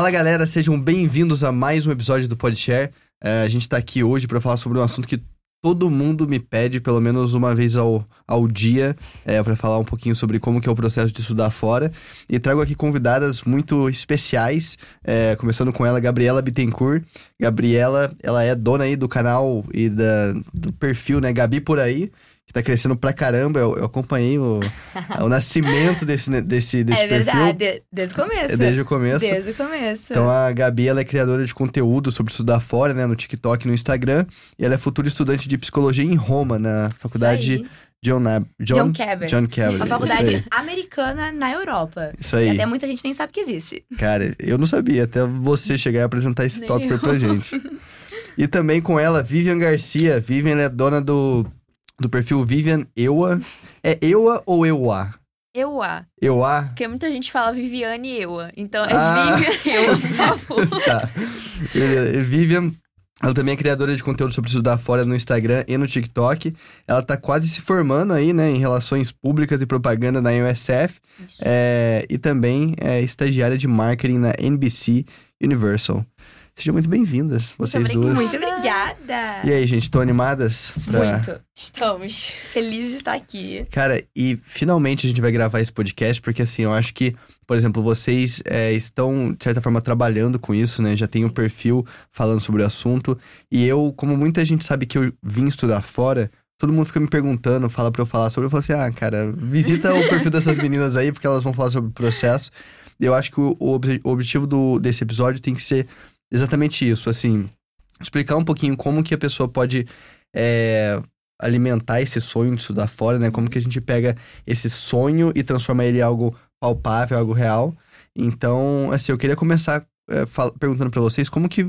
Fala galera, sejam bem-vindos a mais um episódio do Podshare. É, a gente tá aqui hoje para falar sobre um assunto que todo mundo me pede pelo menos uma vez ao, ao dia é, para falar um pouquinho sobre como que é o processo de estudar fora. E trago aqui convidadas muito especiais, é, começando com ela, Gabriela Bittencourt. Gabriela, ela é dona aí do canal e da, do perfil, né, Gabi Por Aí que tá crescendo pra caramba. Eu, eu acompanhei o, o nascimento desse, desse, desse é perfil. verdade, desde o começo. Desde o começo. Desde o começo. Então a Gabi, ela é criadora de conteúdo sobre estudar fora, né? No TikTok e no Instagram. E ela é futura estudante de psicologia em Roma, na faculdade John, John, John Cabot. John Cabot. Uma faculdade americana na Europa. Isso aí. E até muita gente nem sabe que existe. Cara, eu não sabia, até você chegar e apresentar esse tópico pra gente. E também com ela, Vivian Garcia. Vivian é dona do, do perfil Vivian Eua. É Eua ou Eua? Eua. Eua? Porque muita gente fala Viviane e Eua. Então é Ah. Vivian Eua, por favor. tá. Vivian, ela também é criadora de conteúdo sobre estudar fora no Instagram e no TikTok. Ela tá quase se formando aí, né, em relações públicas e propaganda na USF. É, e também é estagiária de marketing na NBC Universal. Sejam muito bem-vindas, vocês obrigada. duas. Muito obrigada. E aí, gente, estão animadas? Pra... Muito. Estamos. Feliz de estar aqui. Cara, e finalmente a gente vai gravar esse podcast, porque assim, eu acho que, por exemplo, vocês é, estão, de certa forma, trabalhando com isso, né? Já tem um perfil falando sobre o assunto. E eu, como muita gente sabe que eu vim estudar fora, todo mundo fica me perguntando, fala pra eu falar sobre. Eu falo assim, ah, cara, visita o perfil dessas meninas aí, porque elas vão falar sobre o processo. Eu acho que o, o objetivo do, desse episódio tem que ser exatamente isso, assim, explicar um pouquinho como que a pessoa pode é, alimentar esse sonho de estudar fora, né? Como que a gente pega esse sonho e transforma ele em algo palpável, algo real. Então, assim, eu queria começar é, perguntando pra vocês como que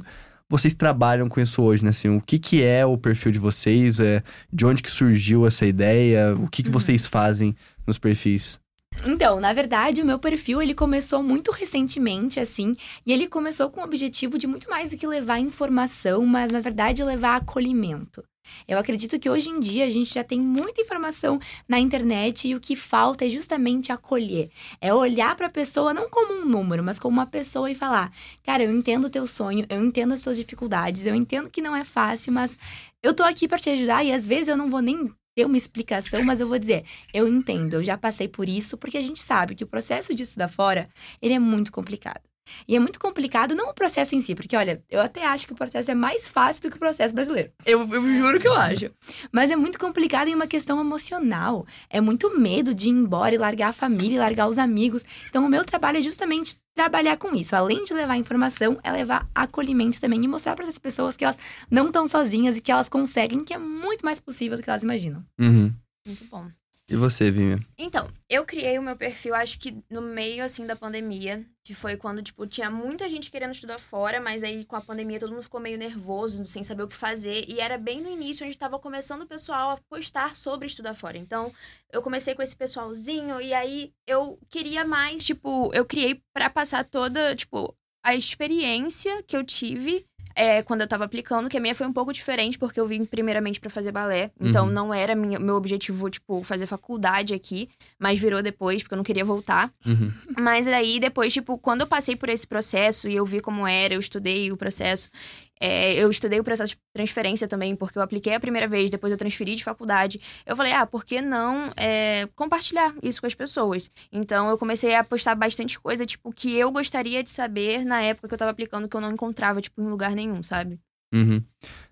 vocês trabalham com isso hoje, né? Assim, o que que é o perfil de vocês? É, de onde que surgiu essa ideia? O que que vocês fazem nos perfis? Então, na verdade, o meu perfil, ele começou muito recentemente, assim. E ele começou com o objetivo de muito mais do que levar informação, mas, na verdade, levar acolhimento. Eu acredito que hoje em dia a gente já tem muita informação na internet e o que falta é justamente acolher. É olhar para a pessoa não como um número, mas como uma pessoa e falar: "Cara, eu entendo o teu sonho, eu entendo as tuas dificuldades, eu entendo que não é fácil, mas eu tô aqui para te ajudar e às vezes eu não vou nem ter uma explicação, mas eu vou dizer: eu entendo, eu já passei por isso, porque a gente sabe que o processo de estudar fora, ele é muito complicado. E é muito complicado não o processo em si, porque olha, eu até acho que o processo é mais fácil do que o processo brasileiro. Eu, eu juro que eu acho. Mas é muito complicado em uma questão emocional. É muito medo de ir embora e largar a família e largar os amigos. Então, o meu trabalho é justamente trabalhar com isso. Além de levar informação, é levar acolhimento também e mostrar para essas pessoas que elas não estão sozinhas e que elas conseguem, que é muito mais possível do que elas imaginam. Uhum. Muito bom. E você, Vivian? Então, eu criei o meu perfil, acho que no meio, assim, da pandemia. Que foi quando, tipo, tinha muita gente querendo estudar fora. Mas aí, com a pandemia, todo mundo ficou meio nervoso, sem saber o que fazer. E era bem no início, onde tava começando o pessoal a postar sobre estudar fora. Então, eu comecei com esse pessoalzinho. E aí, eu queria mais, tipo... Eu criei pra passar toda, tipo... A experiência que eu tive é, quando eu tava aplicando, que a minha foi um pouco diferente, porque eu vim primeiramente pra fazer balé. Então, Uhum. não era minha, meu objetivo, tipo, fazer faculdade aqui. Mas virou depois, porque eu não queria voltar. Uhum. Mas aí, depois, tipo, quando eu passei por esse processo e eu vi como era, eu estudei o processo. É, eu estudei o processo de transferência também, porque eu apliquei a primeira vez, depois eu transferi de faculdade. Eu falei, ah, por que não é, compartilhar isso com as pessoas? Então, eu comecei a postar bastante coisa, tipo, que eu gostaria de saber na época que eu tava aplicando, que eu não encontrava, tipo, em lugar nenhum, sabe? Uhum.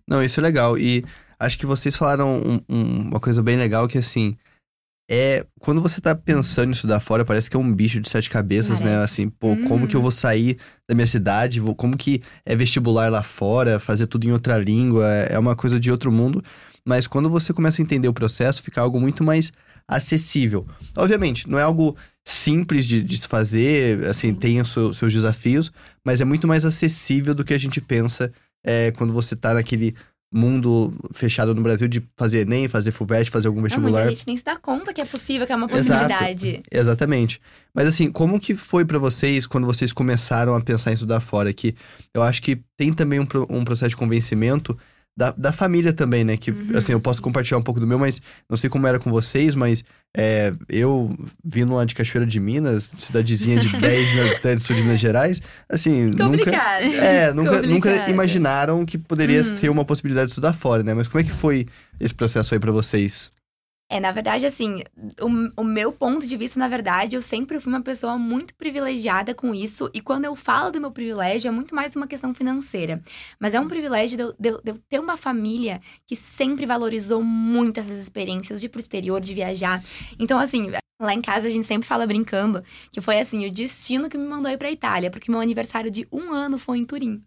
Não, isso é legal. E acho que vocês falaram um- um- uma coisa bem legal que assim. É. Quando você tá pensando em estudar fora, parece que é um bicho de sete cabeças, né? Parece. Assim, pô, como que eu vou sair da minha cidade? Vou- Como que é vestibular lá fora, fazer tudo em outra língua? É uma coisa de outro mundo. Mas quando você começa a entender o processo, fica algo muito mais acessível. Obviamente, não é algo simples de, de fazer, assim, tem os seus, seus desafios, mas é muito mais acessível do que a gente pensa é, quando você tá naquele mundo fechado no Brasil de fazer Enem, fazer FUVEST, fazer algum Ah, vestibular. muita gente nem se dá conta que é possível, que é uma Exato. possibilidade. Exatamente. Mas assim, como que foi pra vocês quando vocês começaram a pensar em estudar fora? Que eu acho que tem também um, um processo de convencimento da, da família também, né? Que, Uhum. assim, eu posso compartilhar um pouco do meu, mas não sei como era com vocês, mas é, eu vindo lá de Cachoeira de Minas, cidadezinha de 10 mil habitantes sul de Minas Gerais, assim, nunca. Complicado. É, nunca, nunca Complicado. imaginaram que poderia Uhum. ser uma possibilidade de estudar fora, né? Mas como é que foi esse processo aí pra vocês? É, na verdade, assim, o, o meu ponto de vista, na verdade, eu sempre fui uma pessoa muito privilegiada com isso. E quando eu falo do meu privilégio, é muito mais uma questão financeira. Mas é um privilégio de eu, de de eu ter uma família que sempre valorizou muito essas experiências de ir pro exterior, de viajar. Então, assim, lá em casa a gente sempre fala brincando que foi, assim, o destino que me mandou ir pra Itália. Porque meu aniversário de um ano foi em Turim.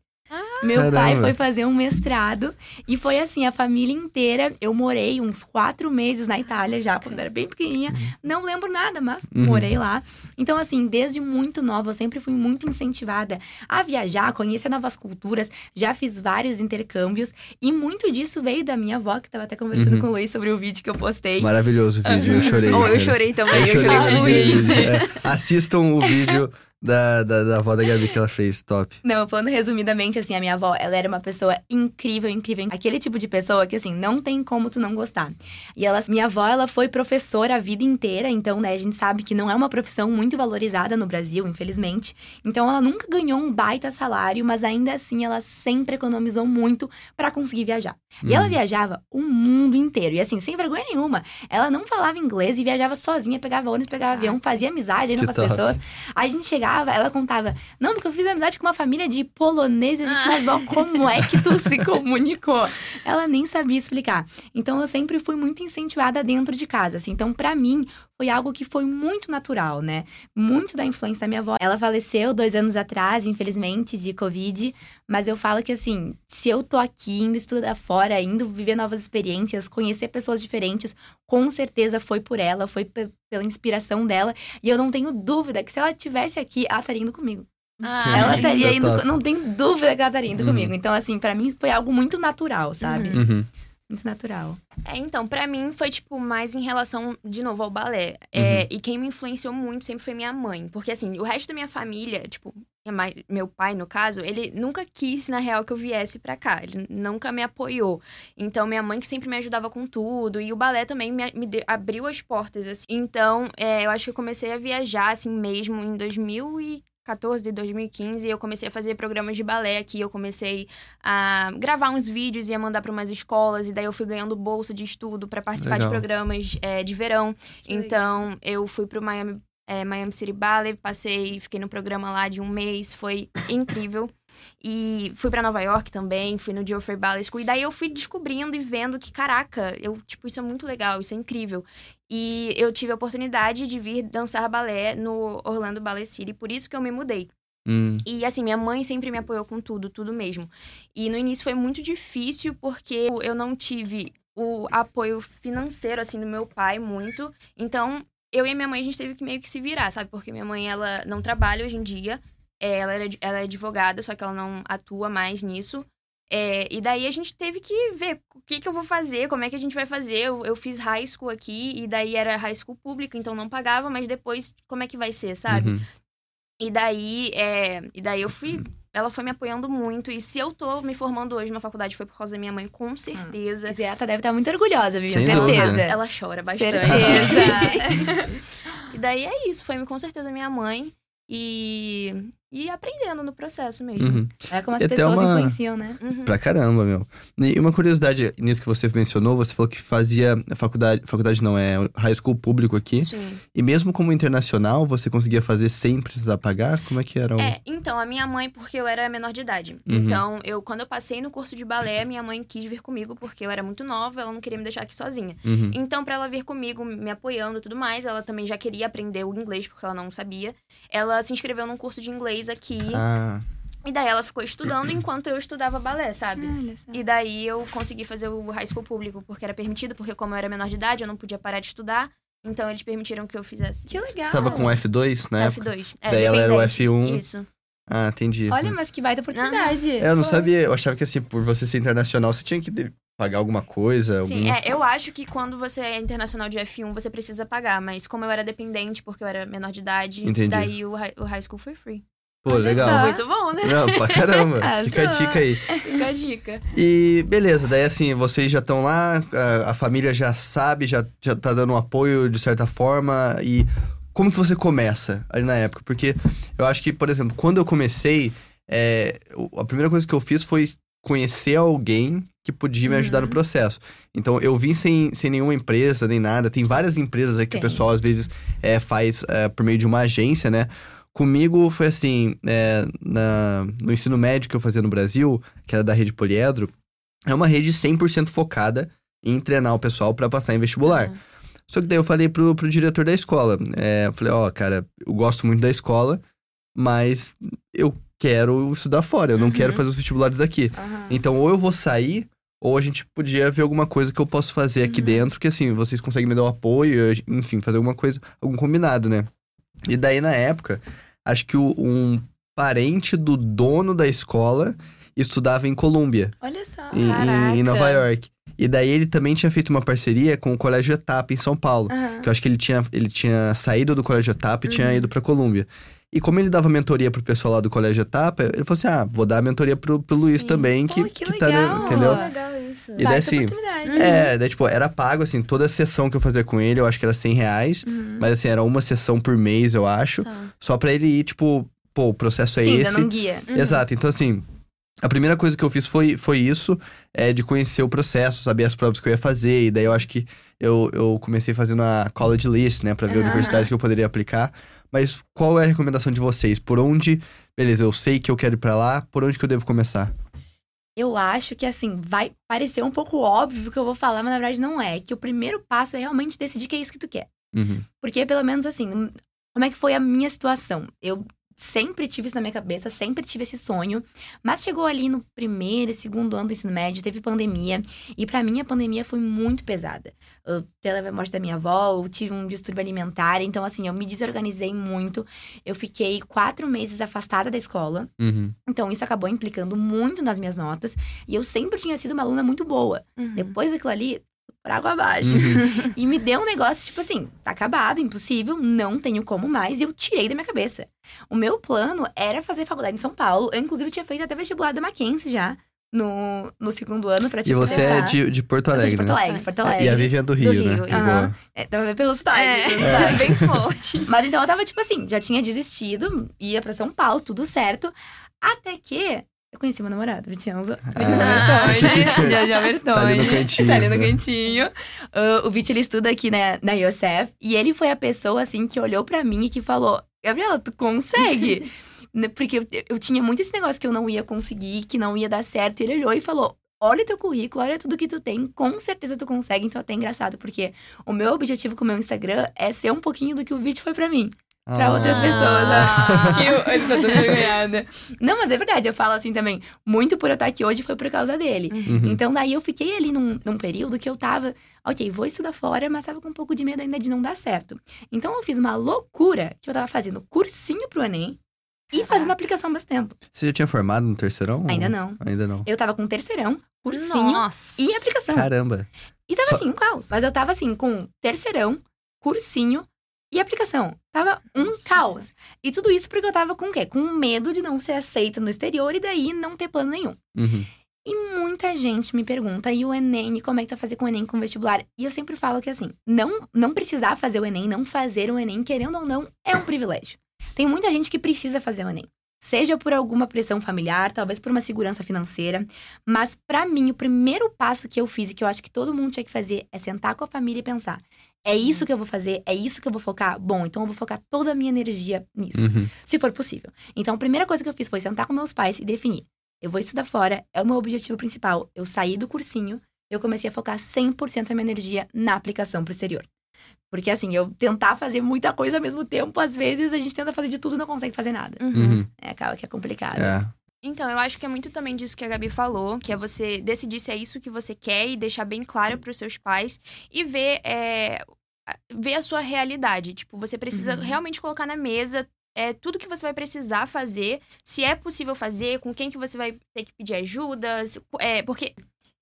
Meu pai Caramba. foi fazer um mestrado e foi assim, a família inteira. Eu morei uns quatro meses na Itália já, quando era bem pequenininha. Não lembro nada, mas Uhum. morei lá. Então, assim, desde muito nova, eu sempre fui muito incentivada a viajar, conhecer novas culturas. Já fiz vários intercâmbios e muito disso veio da minha avó, que tava até conversando Uhum. com o Luiz sobre o vídeo que eu postei. Maravilhoso o vídeo, eu chorei. Oh, eu chorei também, Eu eu chorei chorei muito. várias muito. vezes. É, assistam o vídeo da, da, da avó da Gabi que ela fez, top. Não, falando resumidamente, assim, a minha avó, ela era uma pessoa incrível, incrível. Aquele tipo de pessoa que, assim, não tem como tu não gostar. E ela, minha avó, ela foi professora a vida inteira, então, né, a gente sabe que não é uma profissão muito valorizada no Brasil, infelizmente. Então, ela nunca ganhou um baita salário, mas ainda assim, ela sempre economizou muito pra conseguir viajar. E ela Uhum. viajava o mundo inteiro. E assim, sem vergonha nenhuma. Ela não falava inglês e viajava sozinha, pegava ônibus, pegava avião, fazia amizade ainda com as top. pessoas. Aí a gente chegava, ela contava: Não, porque eu fiz amizade com uma família de poloneses. A gente, mas Val, como é que tu se comunicou? Ela nem sabia explicar. Então eu sempre fui muito incentivada dentro de casa. Assim. Então, pra mim, foi algo que foi muito natural, né? Muito da influência da minha avó. Ela faleceu dois anos atrás, infelizmente, de Covid. Mas eu falo que, assim, se eu tô aqui indo estudar fora, indo viver novas experiências, conhecer pessoas diferentes, com certeza foi por ela, foi pe- pela inspiração dela. E eu não tenho dúvida que se ela tivesse aqui, ela estaria indo comigo. Ah, ela estaria indo. Não tenho dúvida que ela estaria indo Uhum. comigo. Então, assim, pra mim foi algo muito natural, sabe? Uhum. Muito natural. É, então, pra mim foi, tipo, mais em relação, de novo, ao balé. É, E quem me influenciou muito sempre foi minha mãe. Porque, assim, o resto da minha família, tipo, minha mãe- meu pai, no caso, ele nunca quis, na real, que eu viesse pra cá. Ele nunca me apoiou. Então, minha mãe que sempre me ajudava com tudo. E o balé também me, me deu- abriu as portas, assim. Então, é, eu acho que eu comecei a viajar, assim, mesmo em 2014, 2015. Eu comecei a fazer programas de balé aqui. Eu comecei a gravar uns vídeos e a mandar para umas escolas. E daí eu fui ganhando bolsa de estudo para participar Legal. de programas é, de verão. Que então, eu fui pro Miami, é, Miami City Ballet, passei, fiquei no programa lá de um mês, foi incrível. E fui pra Nova York também, fui no Geoffrey Ballet School. E daí eu fui descobrindo e vendo que, caraca, eu, tipo, isso é muito legal, isso é incrível. E eu tive a oportunidade de vir dançar balé no Orlando Ballet City, por isso que eu me mudei. Hum. E assim, minha mãe sempre me apoiou com tudo, tudo mesmo. E no início foi muito difícil porque eu não tive o apoio financeiro assim do meu pai muito. Então, eu e minha mãe a gente teve que meio que se virar, sabe? Porque minha mãe ela não trabalha hoje em dia. É, ela, era, ela é advogada, só que ela não atua mais nisso. É, e daí a gente teve que ver o que, que eu vou fazer, como é que a gente vai fazer. Eu, eu fiz high school aqui, e daí era high school pública, então não pagava, mas depois como é que vai ser, sabe? Uhum. E daí, é, e daí eu fui. Ela foi me apoiando muito. E se eu tô me formando hoje na faculdade foi por causa da minha mãe, com certeza. A Ziata deve estar muito orgulhosa, Vivian. Sem Certeza. dúvida. Ela chora bastante. Certeza. e daí é isso, foi com certeza minha mãe. E, e aprendendo no processo mesmo. Uhum. É como as pessoas uma- influenciam, né? Uhum. Pra caramba, meu. E uma curiosidade nisso que você mencionou, você falou que fazia faculdade, faculdade não, é high school público aqui. Sim. E mesmo como internacional, você conseguia fazer sem precisar pagar? Como é que era o... É, então, a minha mãe, porque eu era menor de idade. Uhum. Então, eu, quando eu passei no curso de balé, minha mãe quis vir comigo, porque eu era muito nova, ela não queria me deixar aqui sozinha. Uhum. Então, pra ela vir comigo, me apoiando e tudo mais, ela também já queria aprender o inglês, porque ela não sabia. Ela se inscreveu num curso de inglês aqui. Ah, E daí ela ficou estudando enquanto eu estudava balé, sabe? Olha só. E daí eu consegui fazer o high school público, porque era permitido, porque como eu era menor de idade, eu não podia parar de estudar. Então eles permitiram que eu fizesse. Que legal. você tava com F2 na época? F2. É, Daí ela era o dependente. F1. Isso. Ah, entendi. Olha, mas que baita oportunidade. É, eu não Pô. sabia. Eu achava que assim, por você ser internacional, você tinha que pagar alguma coisa. Sim, algum... é, eu acho que quando você é internacional de F1, você precisa pagar. Mas como eu era dependente, porque eu era menor de idade, Entendi. daí o high, o high school foi free. Pô, legal. Muito bom, né? Não, pra caramba. Arrasou. Fica a dica aí. Fica a dica. E beleza, daí assim, vocês já estão lá, a, a família já sabe, já, já tá dando um apoio de certa forma. E como que você começa ali na época? Porque eu acho que, por exemplo, quando eu comecei, é, o- a primeira coisa que eu fiz foi conhecer alguém que podia me ajudar no processo. Então, eu vim sem, sem nenhuma empresa, nem nada. Tem várias empresas aí que o Tem. pessoal, às vezes, é, faz é, por meio de uma agência, né? Comigo foi assim, é, na, no ensino médio que eu fazia no Brasil, que era da rede Poliedro, é uma rede 100% focada em treinar o pessoal para passar em vestibular. Uhum. Só que daí eu falei pro, pro diretor da escola, é, eu falei, ó, cara, eu gosto muito da escola, mas eu quero estudar fora, eu não Uhum. quero fazer os vestibulares aqui. Aham. Então, ou eu vou sair, ou a gente podia ver alguma coisa que eu posso fazer aqui Uhum. dentro, que assim, vocês conseguem me dar o apoio, enfim, fazer alguma coisa, algum combinado, né? E daí, na época, acho que o- um parente do dono da escola estudava em Colômbia, Olha só. em, em- em Nova. York. E daí ele também tinha feito uma parceria com o Colégio Etapa em São Paulo. Aham. Que eu acho que ele tinha, ele tinha saído do Colégio Etapa e tinha Uhum. ido pra Colômbia. E como ele dava mentoria pro pessoal lá do Colégio Etapa, ele falou assim: ah, vou dar a mentoria pro, pro Luiz Sim. também, que, Pô, que tá, né, legal. entendeu? Muito legal isso. E daí, assim, oportunidade. É, daí, tipo, era pago, assim, toda a sessão que eu fazia com ele, eu acho que era 100 reais. Uhum. Mas, assim, era uma sessão por mês, eu acho. Tá. Só pra ele ir, tipo, pô, o processo é Sim, esse. um guia. Uhum. Exato. Então, assim, a primeira coisa que eu fiz foi, foi isso, é de conhecer o processo, saber as provas que eu ia fazer. E daí eu acho que eu, eu comecei fazendo a college list, né, pra ver Aham. universidades que eu poderia aplicar. Mas qual é a recomendação de vocês? Por onde, beleza, eu sei que eu quero ir pra lá, por onde que eu devo começar? Eu acho que, assim, vai parecer um pouco óbvio o que eu vou falar, mas na verdade não é. Que o primeiro passo é realmente decidir que é isso que tu quer. Uhum. Porque, pelo menos assim, hum, como é que foi a minha situação? Eu sempre tive isso na minha cabeça, sempre tive esse sonho. Mas chegou ali no primeiro e segundo ano do ensino médio, teve pandemia. E pra mim, a pandemia foi muito pesada. Eu teve a morte da minha avó, eu tive um distúrbio alimentar. Então, assim, eu me desorganizei muito. Eu fiquei quatro meses afastada da escola. Uhum. Então, isso acabou implicando muito nas minhas notas. E eu sempre tinha sido uma aluna muito boa. Uhum. Depois daquilo ali, por água abaixo. Uhum. e me deu um negócio, tipo assim, tá acabado, impossível, não tenho como mais. E eu tirei da minha cabeça. O meu plano era fazer faculdade em São Paulo. Eu, inclusive, tinha feito até vestibular da Mackenzie já. No, no segundo ano, pra E tipo, você é de, de Porto Eu sou Alegre, de Porto né? Alegre, Porto Alegre. E a Vivian do Rio, Rio, né? isso. Boa. É, dava pra ver pelo sotaque. É, pelo sotaque. bem forte. Mas então eu tava, tipo assim, já tinha desistido, ia pra São Paulo, tudo certo. Até que eu conheci meu namorado, Vicenzo. Ah, Vicenzo Já já Bertone. Tá ali no cantinho, Tá ali no né? cantinho. Ah, o Vit, ele estuda aqui na, na IOSF. E ele foi a pessoa, assim, que olhou pra mim e que falou: Gabriela, tu consegue? Né, Porque eu, eu tinha muito esse negócio que eu não ia conseguir, que não ia dar certo. E ele olhou e falou: Olha teu currículo, olha tudo que tu tem, com certeza tu consegue. Então é até engraçado, porque o meu objetivo com o meu Instagram é ser um pouquinho do que o Vit foi pra mim pra Ah. outras pessoas, né? E eu, tá vergonhada. Não, mas é verdade, eu falo assim também. Muito por eu estar aqui hoje foi por causa dele. Uhum. Então, daí eu fiquei ali num, num período que eu tava, ok, vou estudar fora, mas tava com um pouco de medo ainda de não dar certo. Então, eu fiz uma loucura que eu tava fazendo cursinho pro Enem e fazendo aplicação ao mesmo tempo. Você já tinha formado no terceirão? Ainda não. Ainda não. Eu tava com terceirão, cursinho Nossa. e aplicação. Caramba. E tava Só- assim, um caos. Mas eu tava assim, com terceirão, cursinho e aplicação. Tava um Nossa caos. E tudo isso porque eu tava com o quê? Com medo de não ser aceita no exterior e daí não ter plano nenhum. Uhum. E muita gente me pergunta, e o Enem, como é que tu vai fazer com o Enem com o vestibular? E eu sempre falo que assim, não, não precisar fazer o Enem, não fazer o Enem, querendo ou não, é um privilégio. Tem muita gente que precisa fazer o Enem. Seja por alguma pressão familiar, talvez por uma segurança financeira. Mas, pra mim, o primeiro passo que eu fiz e que eu acho que todo mundo tinha que fazer é sentar com a família e pensar: é isso que eu vou fazer? É isso que eu vou focar? Bom, então eu vou focar toda a minha energia nisso Uhum. se for possível. Então, a primeira coisa que eu fiz foi sentar com meus pais e definir. Eu vou estudar fora, é o meu objetivo principal. Eu saí do cursinho, eu comecei a focar 100% da minha energia na aplicação pro exterior. Porque, assim, eu tentar fazer muita coisa ao mesmo tempo, às vezes a gente tenta fazer de tudo e não consegue fazer nada. Uhum. Uhum. É, acaba que é complicado. É. Então, eu acho que é muito também disso que a Gabi falou, que é você decidir se é isso que você quer e deixar bem claro pros seus pais e ver, é, a- ver a sua realidade. Tipo, você precisa Uhum. realmente colocar na mesa é, tudo que você vai precisar fazer, se é possível fazer, com quem que você vai ter que pedir ajuda, se- é, porque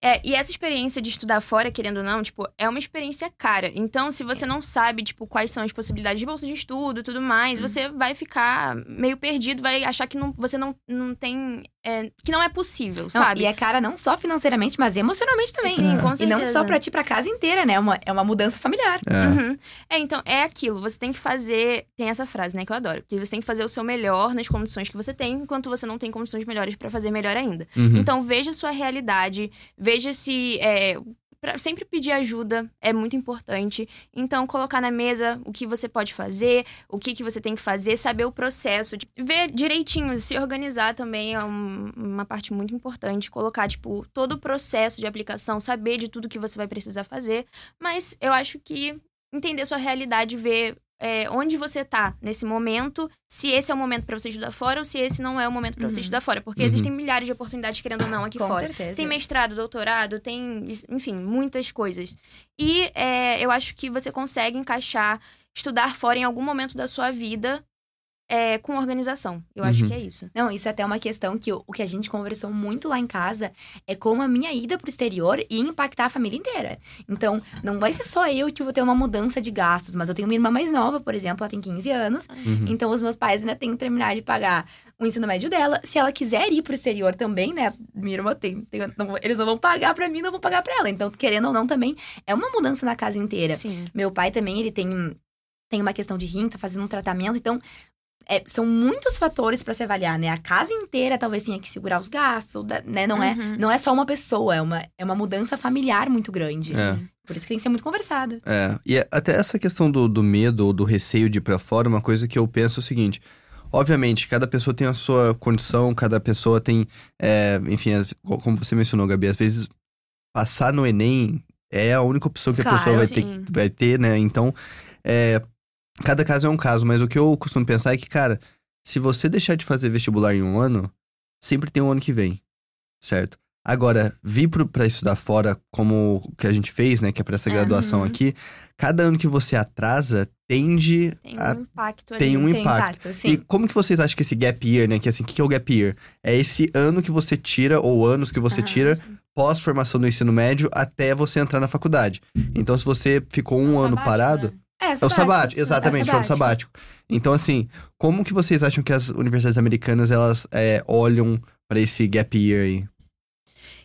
É, e essa experiência de estudar fora, querendo ou não, tipo, é uma experiência cara. Então, se você não sabe, tipo, quais são as possibilidades de bolsa de estudo e tudo mais, Uhum. você vai ficar meio perdido, vai achar que não, você não, não tem. é, que não é possível, Não, sabe? E é cara não só financeiramente, mas emocionalmente também. Sim, com E não certeza. só pra ti, pra casa inteira, né? É uma, é uma mudança familiar. É. Uhum. É, então, é aquilo. Você tem que fazer. Tem essa frase, né, que eu adoro. Que você tem que fazer o seu melhor nas condições que você tem, enquanto você não tem condições melhores pra fazer melhor ainda. Uhum. Então, veja a sua realidade, veja se. É, pra sempre pedir ajuda é muito importante. Então, colocar na mesa o que você pode fazer, o que, que você tem que fazer, saber o processo. Ver direitinho, se organizar também é um- uma parte muito importante. Colocar, tipo, todo o processo de aplicação, saber de tudo que você vai precisar fazer. Mas eu acho que entender sua realidade, ver é, onde você tá nesse momento, se esse é o momento pra você estudar fora ou se esse não é o momento você Uhum. estudar fora. Porque Uhum. existem milhares de oportunidades, querendo ou não, aqui Com fora. certeza. Tem mestrado, doutorado, tem, enfim, muitas coisas. E é, eu acho que você consegue encaixar estudar fora em algum momento da sua vida é, com organização. Eu acho Uhum. que é isso. Não, isso é até uma questão que o, o que a gente conversou muito lá em casa é como a minha ida pro exterior ia impactar a família inteira. Então, não vai ser só eu que vou ter uma mudança de gastos, mas eu tenho uma irmã mais nova, por exemplo, ela tem 15 anos. Uhum. Então, os meus pais ainda têm que terminar de pagar o ensino médio dela. Se ela quiser ir pro exterior também, né? Minha irmã tem. tem- não- eles não vão pagar pra mim, não vão pagar pra ela. Então, querendo ou não, também é uma mudança na casa inteira. Sim. Meu pai também, ele tem, tem uma questão de rim, tá fazendo um tratamento, então é, são muitos fatores pra se avaliar, né? A casa inteira talvez tenha que segurar os gastos, né? Não, é, Uhum. não é só uma pessoa, é uma, é uma mudança familiar muito grande. É. Por isso que tem que ser muito conversada. É, e é- até essa questão do, do medo ou do receio de ir pra fora, uma coisa que eu penso é o seguinte. Obviamente, cada pessoa tem a sua condição, cada pessoa tem. é, enfim, como você mencionou, Gabi, às vezes passar no Enem é a única opção que a Claro, pessoa vai ter, vai ter, né? Então, é, cada caso é um caso, mas o que eu costumo pensar é que, cara, se você deixar de fazer vestibular em um ano, sempre tem um ano que vem, certo? Agora, vir pro, pra estudar fora, como o que a gente fez, né? Que é pra essa É, graduação uhum. aqui, cada ano que você atrasa tende Tem a um impacto ali. tem um tem impacto. impacto, E sim. como que vocês acham que esse gap year, né? Que assim, o que que é o gap year? É esse ano que você tira, ou anos que você Ah, tira, sim. pós-formação do ensino médio, até você entrar na faculdade. Então, se você ficou um ano parado, É, é o sabático, exatamente, é o sabático. Então, assim, como que vocês acham que as universidades americanas, elas é, olham pra esse gap year aí?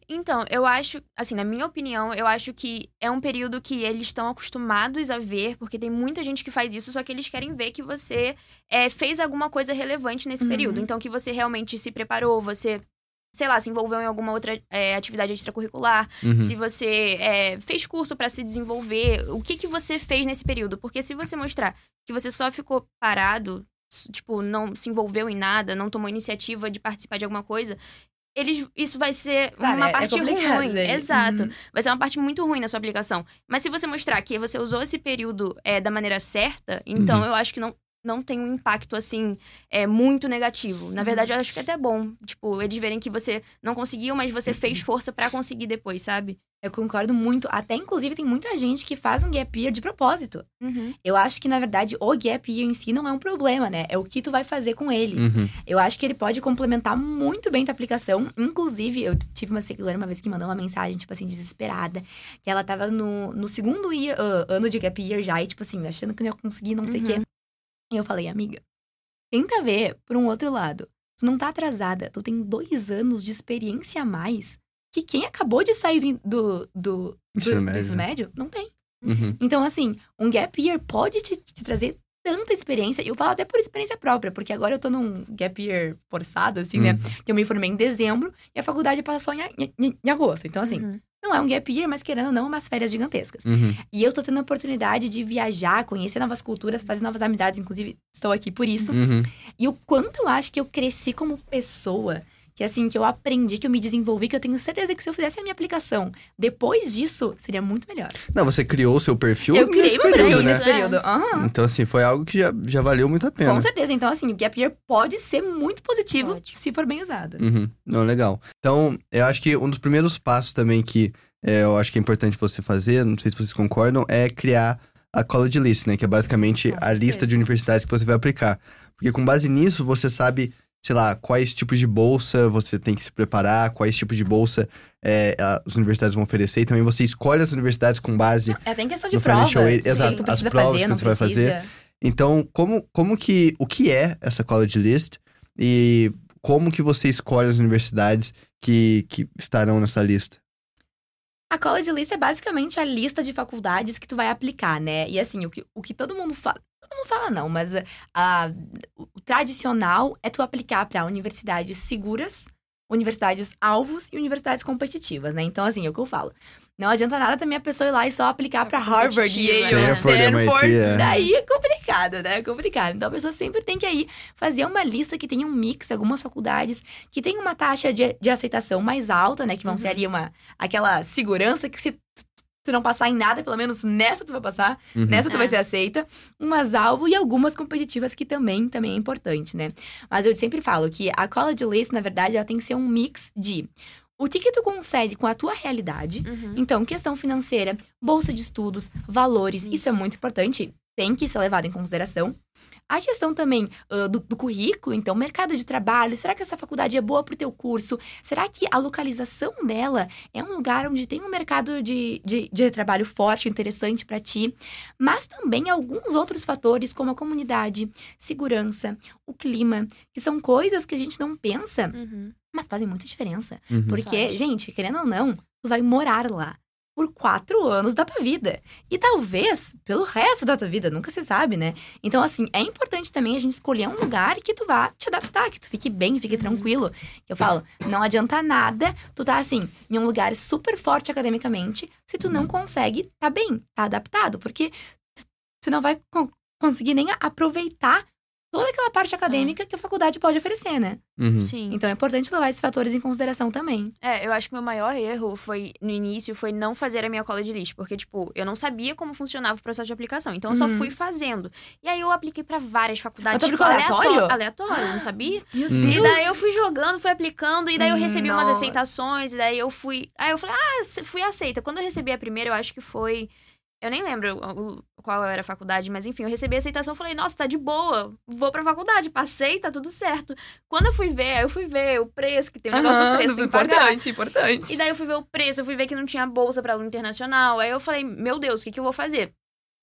Então, eu acho, assim, na minha opinião, eu acho que é um período que eles estão acostumados a ver, porque tem muita gente que faz isso, só que eles querem ver que você é, fez alguma coisa relevante nesse Uhum. período. Então, que você realmente se preparou, você, sei lá, se envolveu em alguma outra é, atividade extracurricular, Uhum. se você é, fez curso pra se desenvolver, o que, que você fez nesse período? Porque se você mostrar que você só ficou parado, tipo, não se envolveu em nada, não tomou iniciativa de participar de alguma coisa, eles, isso vai ser Claro, uma é- é parte complicado ruim. daí. Exato. Uhum. Vai ser uma parte muito ruim na sua aplicação. Mas se você mostrar que você usou esse período é, da maneira certa, então Uhum. eu acho que não, não tem um impacto, assim, é, muito negativo. Na Uhum. verdade, eu acho que é até bom. Tipo, eles verem que você não conseguiu, mas você fez força pra conseguir depois, sabe? Eu concordo muito. Até, inclusive, tem muita gente que faz um gap year de propósito. Eu acho que, na verdade, o gap year em si não é um problema, né? É o que tu vai fazer com ele. Uhum. Eu acho que ele pode complementar muito bem tua aplicação. Inclusive, eu tive uma seguidora uma vez que mandou uma mensagem, tipo assim, desesperada. Que ela tava no, no segundo year- ah, ano de gap year já, e, tipo assim, achando que não ia conseguir, não sei o quê. E eu falei, amiga, tenta ver por um outro lado. Tu não tá atrasada, tu tem dois anos de experiência a mais que quem acabou de sair do, do, do, do- Ensino do médio. ensino médio não tem. Uhum. Então, assim, um gap year pode te, te trazer tanta experiência. E eu falo até por experiência própria, porque agora eu tô num gap year forçado, assim, né? Uhum. Que eu me formei em dezembro e a faculdade passou em, em, em agosto. Então, assim, Uhum. Não é um gap year, mas querendo ou não, umas férias gigantescas. Uhum. E eu tô tendo a oportunidade de viajar, conhecer novas culturas, fazer novas amizades. Inclusive, estou aqui por isso. Uhum. E o quanto eu acho que eu cresci como pessoa. Que assim, que eu aprendi, que eu me desenvolvi, que eu tenho certeza que se eu fizesse a minha aplicação depois disso, seria muito melhor. Não, você criou o seu perfil eu criei nesse meu período, perfil né? nesse período. Aham. Então, assim, foi algo que já, já valeu muito a pena. Com certeza. Então, assim, o gap year pode ser muito positivo Pode. se for bem usado. Uhum. Não, legal. Então, eu acho que um dos primeiros passos também que é, eu acho que é importante você fazer, não sei se vocês concordam, é criar a College List, né? Que é basicamente a lista de universidades que você vai aplicar. Porque com base nisso, você sabe sei lá, quais tipos de bolsa você tem que se preparar, quais tipos de bolsa é, as universidades vão oferecer. E também você escolhe as universidades com base. É, tem questão de No prova. financial aid, sim, exato, as precisa provas fazer, que você vai fazer. precisa. Então, como, como que. O que é essa college list? E como que você escolhe as universidades que, que estarão nessa lista? A college list é basicamente a lista de faculdades que tu vai aplicar, né? E assim, o que, o que todo mundo fala. Todo mundo fala não, mas ah, o tradicional é tu aplicar para universidades seguras, universidades alvos e universidades competitivas, né? Então, assim, é o que eu falo. Não adianta nada também a pessoa ir lá e só aplicar para Harvard, Yale, né? Stanford, Stanford. MIT, é. Daí é complicado, né? É complicado. Então a pessoa sempre tem que aí fazer uma lista que tenha um mix, algumas faculdades que tem uma taxa de, de aceitação mais alta, né? Que vão ser Uhum. ali uma aquela segurança que se tu- não passar em nada, pelo menos nessa tu vai passar, Uhum. nessa tu É. vai ser aceita, umas alvo e algumas competitivas que também também é importante, né? Mas eu sempre falo que a college list, na verdade, ela tem que ser um mix de o que que tu consegue com a tua realidade, Uhum. então, questão financeira, bolsa de estudos, valores, isso, Isso. é muito importante, tem que ser levado em consideração. A questão também ah, do, do currículo, então, mercado de trabalho, será que essa faculdade é boa pro teu curso? Será que a localização dela é um lugar onde tem um mercado de, de, de trabalho forte, interessante para ti? Mas também alguns outros fatores, como a comunidade, segurança, o clima, que são coisas que a gente não pensa, Uhum. mas fazem muita diferença. Uhum. Porque, Faz. gente, querendo ou não, tu vai morar lá por quatro anos da tua vida. E talvez pelo resto da tua vida, nunca se sabe, né? Então, assim, é importante também a gente escolher um lugar que tu vá te adaptar, que tu fique bem, fique tranquilo. Eu falo, não adianta nada tu tá, assim, em um lugar super forte academicamente, se tu não consegue tá bem, tá adaptado. Porque tu- não vai con- conseguir nem aproveitar toda aquela parte acadêmica que a faculdade pode oferecer, né? Uhum. Sim. Então é importante levar esses fatores em consideração também. É, eu acho que meu maior erro foi, no início, foi não fazer a minha college list. Porque, tipo, eu não sabia como funcionava o processo de aplicação. Então, eu só Uhum. fui fazendo. E aí, eu apliquei pra várias faculdades. Mas tu tipo, aleatório? Aleatório, eu não sabia. Meu Hum. E daí, eu fui jogando, fui aplicando. E daí, eu recebi umas Nossa. aceitações. E daí, eu fui... Aí, eu falei, ah, fui aceita. Quando eu recebi a primeira, eu acho que foi... Eu nem lembro qual era a faculdade, mas enfim, eu recebi a aceitação, falei, nossa, tá de boa, vou pra faculdade, passei, tá tudo certo. Quando eu fui ver, aí eu fui ver o preço, que tem o negócio do preço, tem pagar. importante. E daí eu fui ver o preço, eu fui ver que não tinha bolsa pra aluno internacional. Aí eu falei, meu Deus, o que, que eu vou fazer?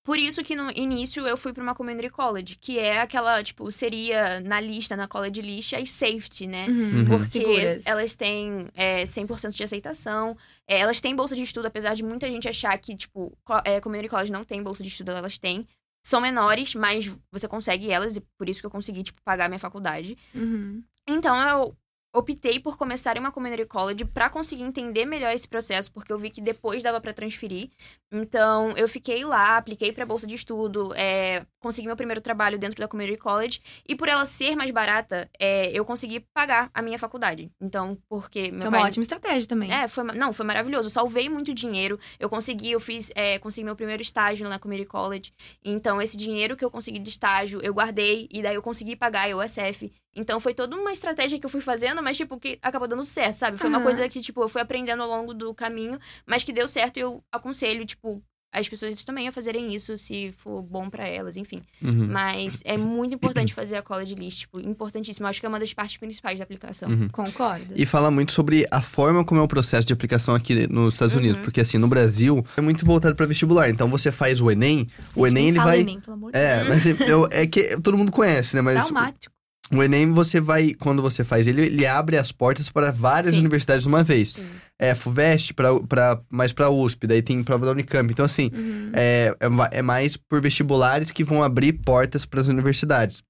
Por isso que no início eu fui pra uma community college, que é aquela, tipo, seria na lista, na college list, as safety, né? Uhum. Porque Seguras. elas têm é, 100% de aceitação. É, elas têm bolsa de estudo, apesar de muita gente achar que, tipo, co- é, community college não tem bolsa de estudo, elas têm. São menores, mas você consegue elas, e por isso que eu consegui, tipo, pagar minha faculdade. Uhum. Então eu optei por começar em uma community college pra conseguir entender melhor esse processo, porque eu vi que depois dava pra transferir. Então eu fiquei lá, apliquei pra bolsa de estudo, é, consegui meu primeiro trabalho dentro da community college e por ela ser mais barata, é, eu consegui pagar a minha faculdade. Então porque meu Que é pai uma ótima estratégia também. é, foi, não, foi maravilhoso. Eu salvei muito dinheiro. Eu consegui, eu fiz, é, consegui meu primeiro estágio na Community College. Então, esse dinheiro que eu consegui de estágio, eu guardei e daí eu consegui pagar a USF. Então, foi toda uma estratégia que eu fui fazendo, mas, tipo, que acabou dando certo, sabe? Foi uma Aham. coisa que, tipo, eu fui aprendendo ao longo do caminho, mas que deu certo e eu aconselho, tipo, as pessoas também a fazerem isso se for bom pra elas, enfim. Uhum. Mas é muito importante fazer a college list, tipo, importantíssimo. Eu acho que é uma das partes principais da aplicação. Uhum. Concordo. E fala muito sobre a forma como é o processo de aplicação aqui nos Estados Unidos. Uhum. Porque, assim, no Brasil, é muito voltado para vestibular. Então, você faz o Enem, o Enem, nem ele fala vai... Enem, pelo amor de É, mas eu, é que todo mundo conhece, né? Deus. Mas Traumático. O Enem, você vai... Quando você faz ele, ele abre as portas para várias Sim. universidades de uma vez. Sim. É, FUVEST, pra, pra, mais pra USP. Daí tem prova da Unicamp. Então, assim, Uhum. é, é é mais por vestibulares que vão abrir portas para as universidades.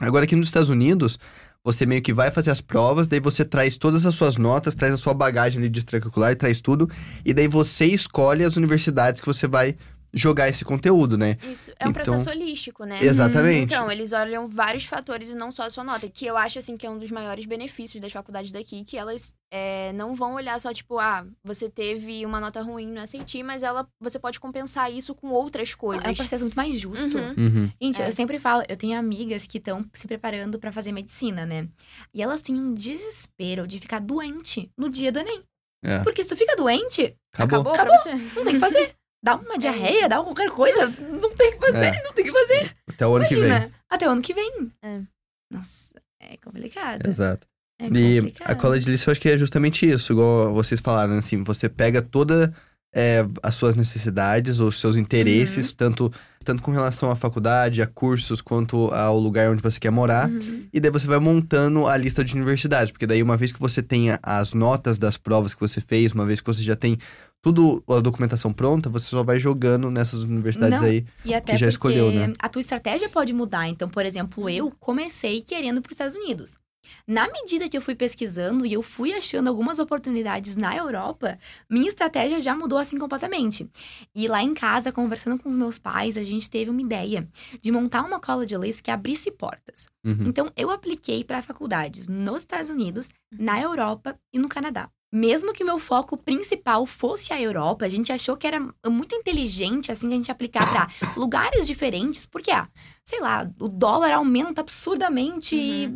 Agora, aqui nos Estados Unidos, você meio que vai fazer as provas, daí você traz todas as suas notas, traz a sua bagagem ali de extracurricular, traz tudo, e daí você escolhe as universidades que você vai jogar esse conteúdo, né? Isso, é um Então- processo holístico, né? Exatamente. Então, eles olham vários fatores e não só a sua nota. Que eu acho, assim, que é um dos maiores benefícios das faculdades daqui. Que elas é, não vão olhar só, tipo, ah, você teve uma nota ruim no SAT, mas ela, você pode compensar isso com outras coisas. É um processo muito mais justo. Uhum. Uhum. Gente, É. eu sempre falo, eu tenho amigas que estão se preparando pra fazer medicina, né? E elas têm um desespero de ficar doente no dia do Enem. É. Porque se tu fica doente, Acabou. Acabou, pra você? não tem que fazer. Dá uma diarreia, dá qualquer coisa, não tem que fazer, É. não tem que fazer. Até o ano que vem. Imagina, até o ano que vem. É. Nossa, é complicado. Exato. É E complicado. a cola de lixo eu acho que é justamente isso, igual vocês falaram, assim, você pega toda é, as suas necessidades, os seus interesses, Uhum. tanto, tanto com relação à faculdade, a cursos, quanto ao lugar onde você quer morar. Uhum. E daí você vai montando a lista de universidades, porque daí uma vez que você tenha as notas das provas que você fez, uma vez que você já tem tudo a documentação pronta, você só vai jogando nessas universidades Não, aí. E até que já escolheu, né? a tua estratégia pode mudar. Então, por exemplo, eu comecei querendo para os Estados Unidos. Na medida que eu fui pesquisando e eu fui achando algumas oportunidades na Europa, minha estratégia já mudou assim completamente. E lá em casa, conversando com os meus pais, a gente teve uma ideia de montar uma college list que abrisse portas. Uhum. Então, eu apliquei para faculdades nos Estados Unidos, na Europa e no Canadá. Mesmo que meu foco principal fosse a Europa, a gente achou que era muito inteligente, assim, a gente aplicar para lugares diferentes, porque, ah, sei lá, o dólar aumenta absurdamente e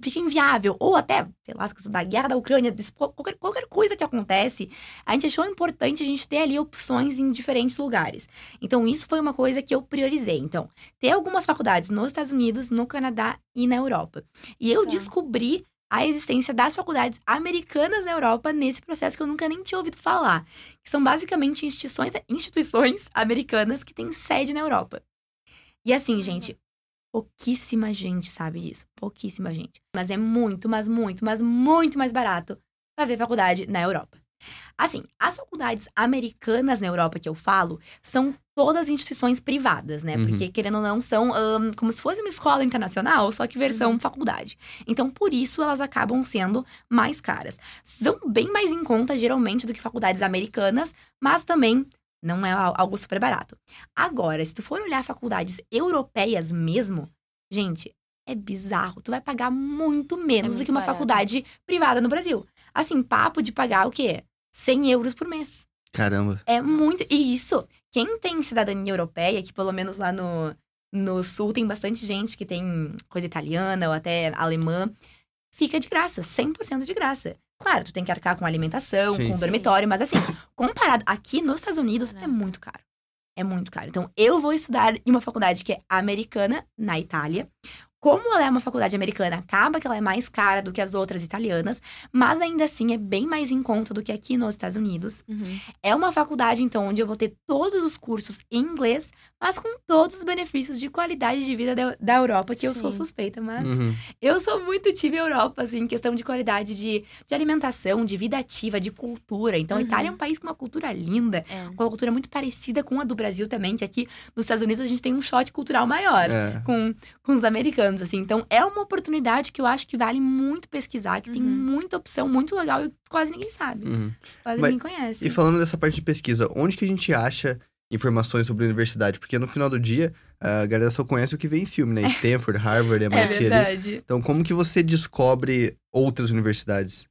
fica inviável. Ou até, sei lá, da guerra da Ucrânia, qualquer, qualquer coisa que acontece, a gente achou importante a gente ter ali opções em diferentes lugares. Então, isso foi uma coisa que eu priorizei. Então, ter algumas faculdades nos Estados Unidos, no Canadá e na Europa. E eu Tá. descobri a existência das faculdades americanas na Europa nesse processo que eu nunca nem tinha ouvido falar. Que são basicamente instituições, instituições americanas que têm sede na Europa. E assim, gente, pouquíssima gente sabe disso. Pouquíssima gente. Mas é muito, mas muito, mas muito mais barato fazer faculdade na Europa. Assim, as faculdades americanas na Europa que eu falo são todas instituições privadas, né? Uhum. Porque, querendo ou não, são ahn, como se fosse uma escola internacional, só que versão faculdade. Então, por isso, elas acabam sendo mais caras. São bem mais em conta, geralmente, do que faculdades americanas, mas também não é al- algo super barato. Agora, se tu for olhar faculdades europeias mesmo, gente, é bizarro. Tu vai pagar muito menos do muito que uma barato. faculdade privada no Brasil. Assim, papo de pagar o quê? 100 euros por mês. Caramba. É muito. E isso, quem tem cidadania europeia, que pelo menos lá no, no sul tem bastante gente que tem coisa italiana ou até alemã, fica de graça, 100% de graça. Claro, tu tem que arcar com alimentação, Sim, com sim. dormitório, mas assim, comparado aqui nos Estados Unidos, é Caraca. muito caro. É muito caro. Então, eu vou estudar em uma faculdade que é americana, na Itália. Como ela é uma faculdade americana, acaba que ela é mais cara do que as outras italianas, mas ainda assim é bem mais em conta do que aqui nos Estados Unidos. Uhum. É uma faculdade, então, onde eu vou ter todos os cursos em inglês, mas com todos os benefícios de qualidade de vida da, da Europa, que eu sou Sim. suspeita, mas Uhum. eu sou muito time Europa, assim, em questão de qualidade de, de alimentação, de vida ativa, de cultura. Então, a Uhum. Itália é um país com uma cultura linda, É. com uma cultura muito parecida com a do Brasil também, que aqui nos Estados Unidos a gente tem um choque cultural maior É. com, com os americanos, assim. Então, é uma oportunidade que eu acho que vale muito pesquisar, que tem Uhum. muita opção, muito legal e quase ninguém sabe. Uhum. Quase Mas- ninguém conhece. E falando dessa parte de pesquisa, onde que a gente acha informações sobre a universidade? Porque no final do dia, a galera só conhece o que vem em filme, né? Stanford, Harvard, É MIT ali. verdade. Então, como que você descobre outras universidades?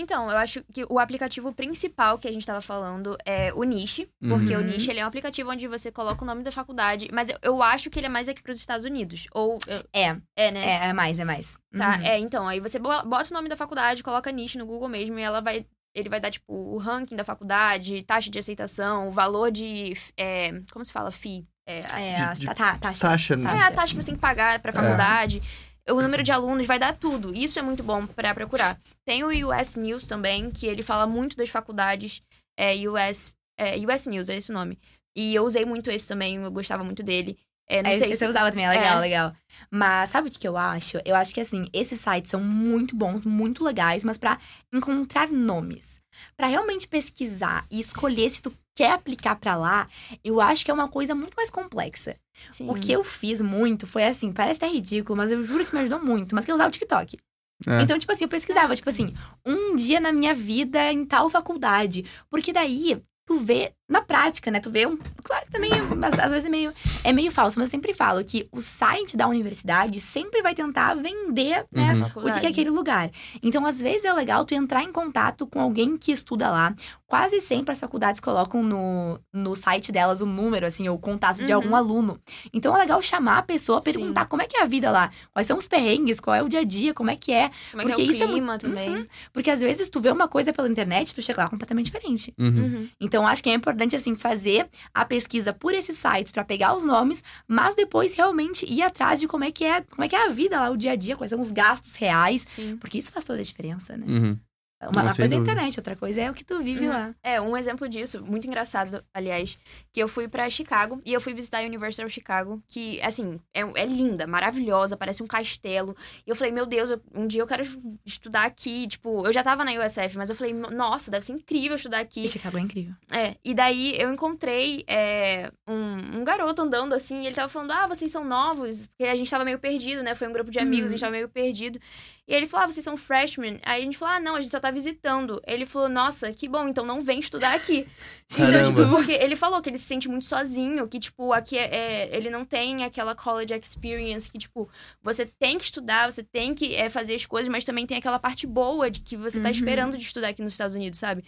Então, eu acho que o aplicativo principal que a gente tava falando é o Niche, porque Uhum. o Niche ele é um aplicativo onde você coloca o nome da faculdade, mas eu, eu acho que ele é mais aqui pros Estados Unidos. Ou. É, É, né? é, é mais, é mais. Tá, Uhum. é, então, aí você bo- bota o nome da faculdade, coloca Niche no Google mesmo e ela vai. Ele vai dar, tipo, o ranking da faculdade, taxa de aceitação, o valor de. é, como se fala? FII. É, a- É, De- a de ta- ta- taxa. Taxa, né? é a taxa que você tem que pagar pra faculdade. O número de alunos vai dar tudo. Isso é muito bom pra procurar. Tem o US News também, que ele fala muito das faculdades. É US, é, US News, é esse o nome. E eu usei muito esse também, eu gostava muito dele. É, não É, sei esse se... eu usava também, é legal, É. legal. Mas sabe o que eu acho? Eu acho que, assim, esses sites são muito bons, muito legais, mas pra encontrar nomes. Pra realmente pesquisar e escolher se tu quer aplicar pra lá, eu acho que é uma coisa muito mais complexa. Sim. O que eu fiz muito foi assim, parece até ridículo, mas eu juro que me ajudou muito, mas que eu usava o TikTok. É. Então, tipo assim, eu pesquisava, tipo assim, um dia na minha vida em tal faculdade. Porque daí tu vê na prática, né? Tu vê um. Claro que também, às, às vezes é meio, é meio falso, mas eu sempre falo que o site da universidade sempre vai tentar vender, né? Uhum. O que é aquele lugar. Então, às vezes é legal tu entrar em contato com alguém que estuda lá. Quase sempre as faculdades colocam no, no site delas o número, assim, ou o contato de Uhum. algum aluno. Então é legal chamar a pessoa, Sim. perguntar como é que é a vida lá, quais são os perrengues, qual é o dia a dia, como é que é. Como é que porque é o isso é clima muito- também. Uhum. Porque às vezes tu vê uma coisa pela internet, tu chega lá completamente diferente. Uhum. Uhum. Então acho que é impor- importante, assim, fazer a pesquisa por esses sites para pegar os nomes, mas depois realmente ir atrás de como é que é, como é que é a vida lá, o dia a dia, quais são os gastos reais. Sim. Porque isso faz toda a diferença, né? Uhum. Uma, Não, uma coisa é internet, outra coisa é o que tu vive Uhum. lá. É, um exemplo disso, muito engraçado, aliás, que eu fui pra Chicago e eu fui visitar a University of Chicago, que, assim, é, é linda, maravilhosa, parece um castelo. E eu falei, meu Deus, eu- um dia eu quero estudar aqui. Tipo, eu já tava na USF, mas eu falei, nossa, deve ser incrível estudar aqui. E Chicago é incrível. É, e daí eu encontrei é, um, um garoto andando assim, e ele tava falando, ah, vocês são novos, porque a gente tava meio perdido, né? Foi um grupo de amigos, a gente tava meio perdido. E ele falou, ah, vocês são freshmen? Aí a gente falou, ah, não, a gente só tá visitando. Ele falou, nossa, que bom, então não vem estudar aqui. Então, tipo, porque ele falou que ele se sente muito sozinho, que, tipo, aqui é, é- ele não tem aquela college experience, que, tipo, você tem que estudar, você tem que é, fazer as coisas, mas também tem aquela parte boa de que você tá Uhum. esperando de estudar aqui nos Estados Unidos, sabe?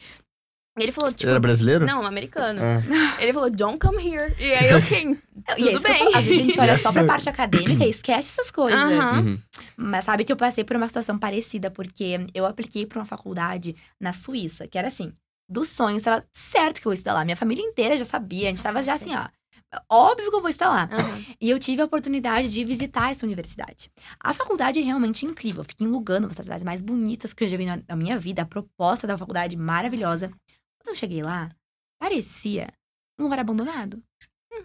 Ele falou, tipo, Ele era brasileiro? não, americano. Ah. Ele falou, don't come here. E aí eu fiquei, E é tudo que eu bem. falo, Às vezes a gente olha só pra parte acadêmica e esquece essas coisas. Uhum. Mas sabe que eu passei por uma situação parecida, porque eu apliquei pra uma faculdade na Suíça, que era assim, dos sonhos, tava certo que eu ia estudar lá. Minha família inteira já sabia, a gente tava já assim, ó. Óbvio que eu vou estudar lá. Aham. E eu tive a oportunidade de visitar essa universidade. A faculdade é realmente incrível. Fica em Lugano, uma das cidades mais bonitas que eu já vi na, na minha vida. A proposta da faculdade maravilhosa. Quando eu cheguei lá, parecia um lugar abandonado.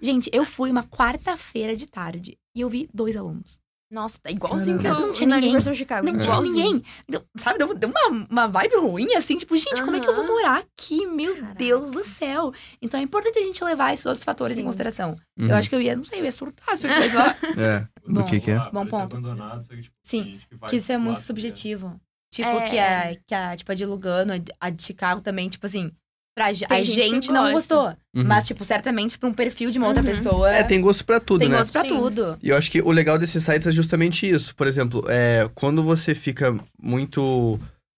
Gente, eu fui uma quarta-feira de tarde e eu vi dois alunos. Nossa, tá igualzinho que eu Não tinha na ninguém. Chicago. Não tinha ninguém. Então, sabe, deu, deu uma, uma vibe ruim, assim, tipo, gente, como é que eu vou morar aqui? Meu Caraca. Deus do céu. Então é importante a gente levar esses outros fatores em Sim. consideração. Uhum. Eu acho que eu ia, não sei, eu ia surtar se eu estivesse lá. É. Do Bom, que que é? Bom ponto. tipo, Sim, Que isso é muito porque- subjetivo. Tipo, É. que, a, que a, tipo, a de Lugano, a de Chicago também, tipo assim, pra, Tem a gente gente, não gosta. gostou. Uhum. Mas, tipo, certamente pra um perfil de uma outra Uhum. pessoa. É, tem gosto pra tudo, tem né? gosto pra Sim. tudo. E eu acho que o legal desses sites é justamente isso. Por exemplo, é, quando você fica muito.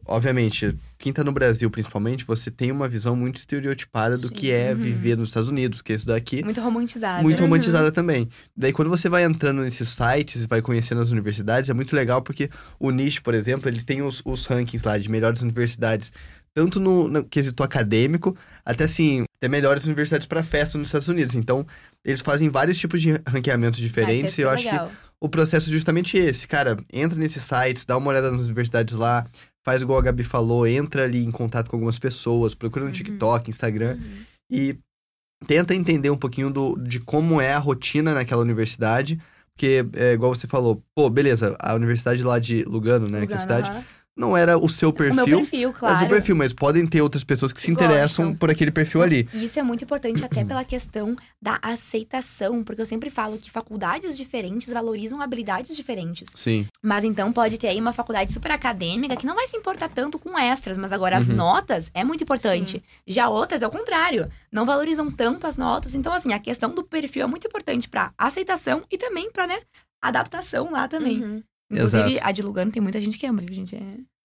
Obviamente, quem tá no Brasil principalmente, você tem uma visão muito estereotipada do Sim. que é Uhum. viver nos Estados Unidos, que é isso daqui. Muito romantizada. Muito Uhum. romantizada também. Daí, quando você vai entrando nesses sites e vai conhecendo as universidades, é muito legal porque o Niche, por exemplo, ele tem os, os rankings lá de melhores universidades, tanto no, no quesito acadêmico, até assim, até melhores universidades para festa nos Estados Unidos. Então, eles fazem vários tipos de ranqueamentos diferentes Vai ser e eu acho que legal. o processo é justamente esse. Cara, entra nesses sites, dá uma olhada nas universidades lá, faz igual a Gabi falou, entra ali em contato com algumas pessoas, procura no Uhum. TikTok, Instagram Uhum. e tenta entender um pouquinho do, de como é a rotina naquela universidade. Porque, é, igual você falou, pô, beleza, a universidade lá de Lugano, né, que é a Lugano, cidade, aham. Não era o seu O perfil. meu perfil, é o claro. seu perfil, mas podem ter outras pessoas que se interessam gostam. por aquele perfil ali. E isso é muito importante até pela questão da aceitação, porque eu sempre falo que faculdades diferentes valorizam habilidades diferentes. Sim. Mas então pode ter aí uma faculdade super acadêmica que não vai se importar tanto com extras, mas agora as Uhum. notas é muito importante. Já outras é o contrário, não valorizam tanto as notas. Então assim, a questão do perfil é muito importante pra aceitação e também pra, né, adaptação lá também. Uhum. Inclusive, Exato. a de Lugano tem muita gente que ama, viu, gente? É...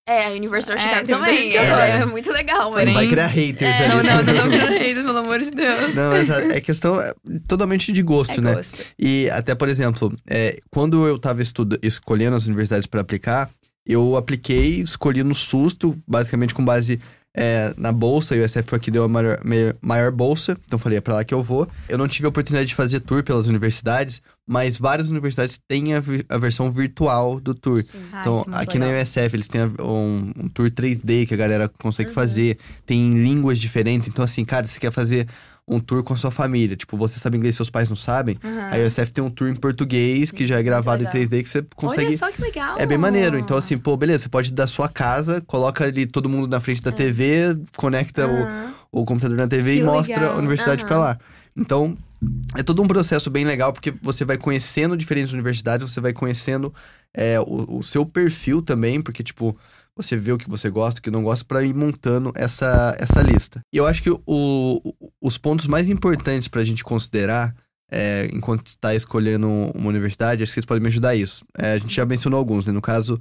É, a University of É, Chicago tem muita também. gente que É, é muito legal, mas... Porém- Vai criar haters É, ali. Não, não, não, não, haters, pelo amor de Deus. Não, mas é é questão é, totalmente de gosto, É né? gosto. E até, por exemplo, é, quando eu tava estuda- escolhendo as universidades para aplicar, eu apliquei, escolhi no susto, basicamente com base é, na bolsa, e o SF foi que deu a maior, maior bolsa, então falei, é pra lá que eu vou. Eu não tive a oportunidade de fazer tour pelas universidades, mas várias universidades têm a, vi- a versão virtual do tour. Sim. Ah, Então, muito aqui na legal. USF, eles têm a- um, um tour 3D que a galera consegue Uhum. fazer. Tem línguas diferentes. Então, assim, cara, você quer fazer um tour com a sua família. Tipo, você sabe inglês, seus pais não sabem. Aham. A USF tem um tour em português que já é gravado em legal. 3D que você consegue. Olha só que legal. É bem maneiro. Então, assim, pô, beleza, você pode ir da sua casa, coloca ali todo mundo na frente da TV, conecta o, Aham. o computador na TV Que e mostra legal. a universidade Aham. pra lá. Então, é todo um processo bem legal, porque você vai conhecendo diferentes universidades, você vai conhecendo é, o, o seu perfil também, porque, tipo, você vê o que você gosta, o que não gosta, pra ir montando essa, essa lista. E eu acho que o, os pontos mais importantes pra gente considerar é, enquanto está escolhendo uma universidade, acho que vocês podem me ajudar a isso. É, a gente já mencionou alguns, né? No caso,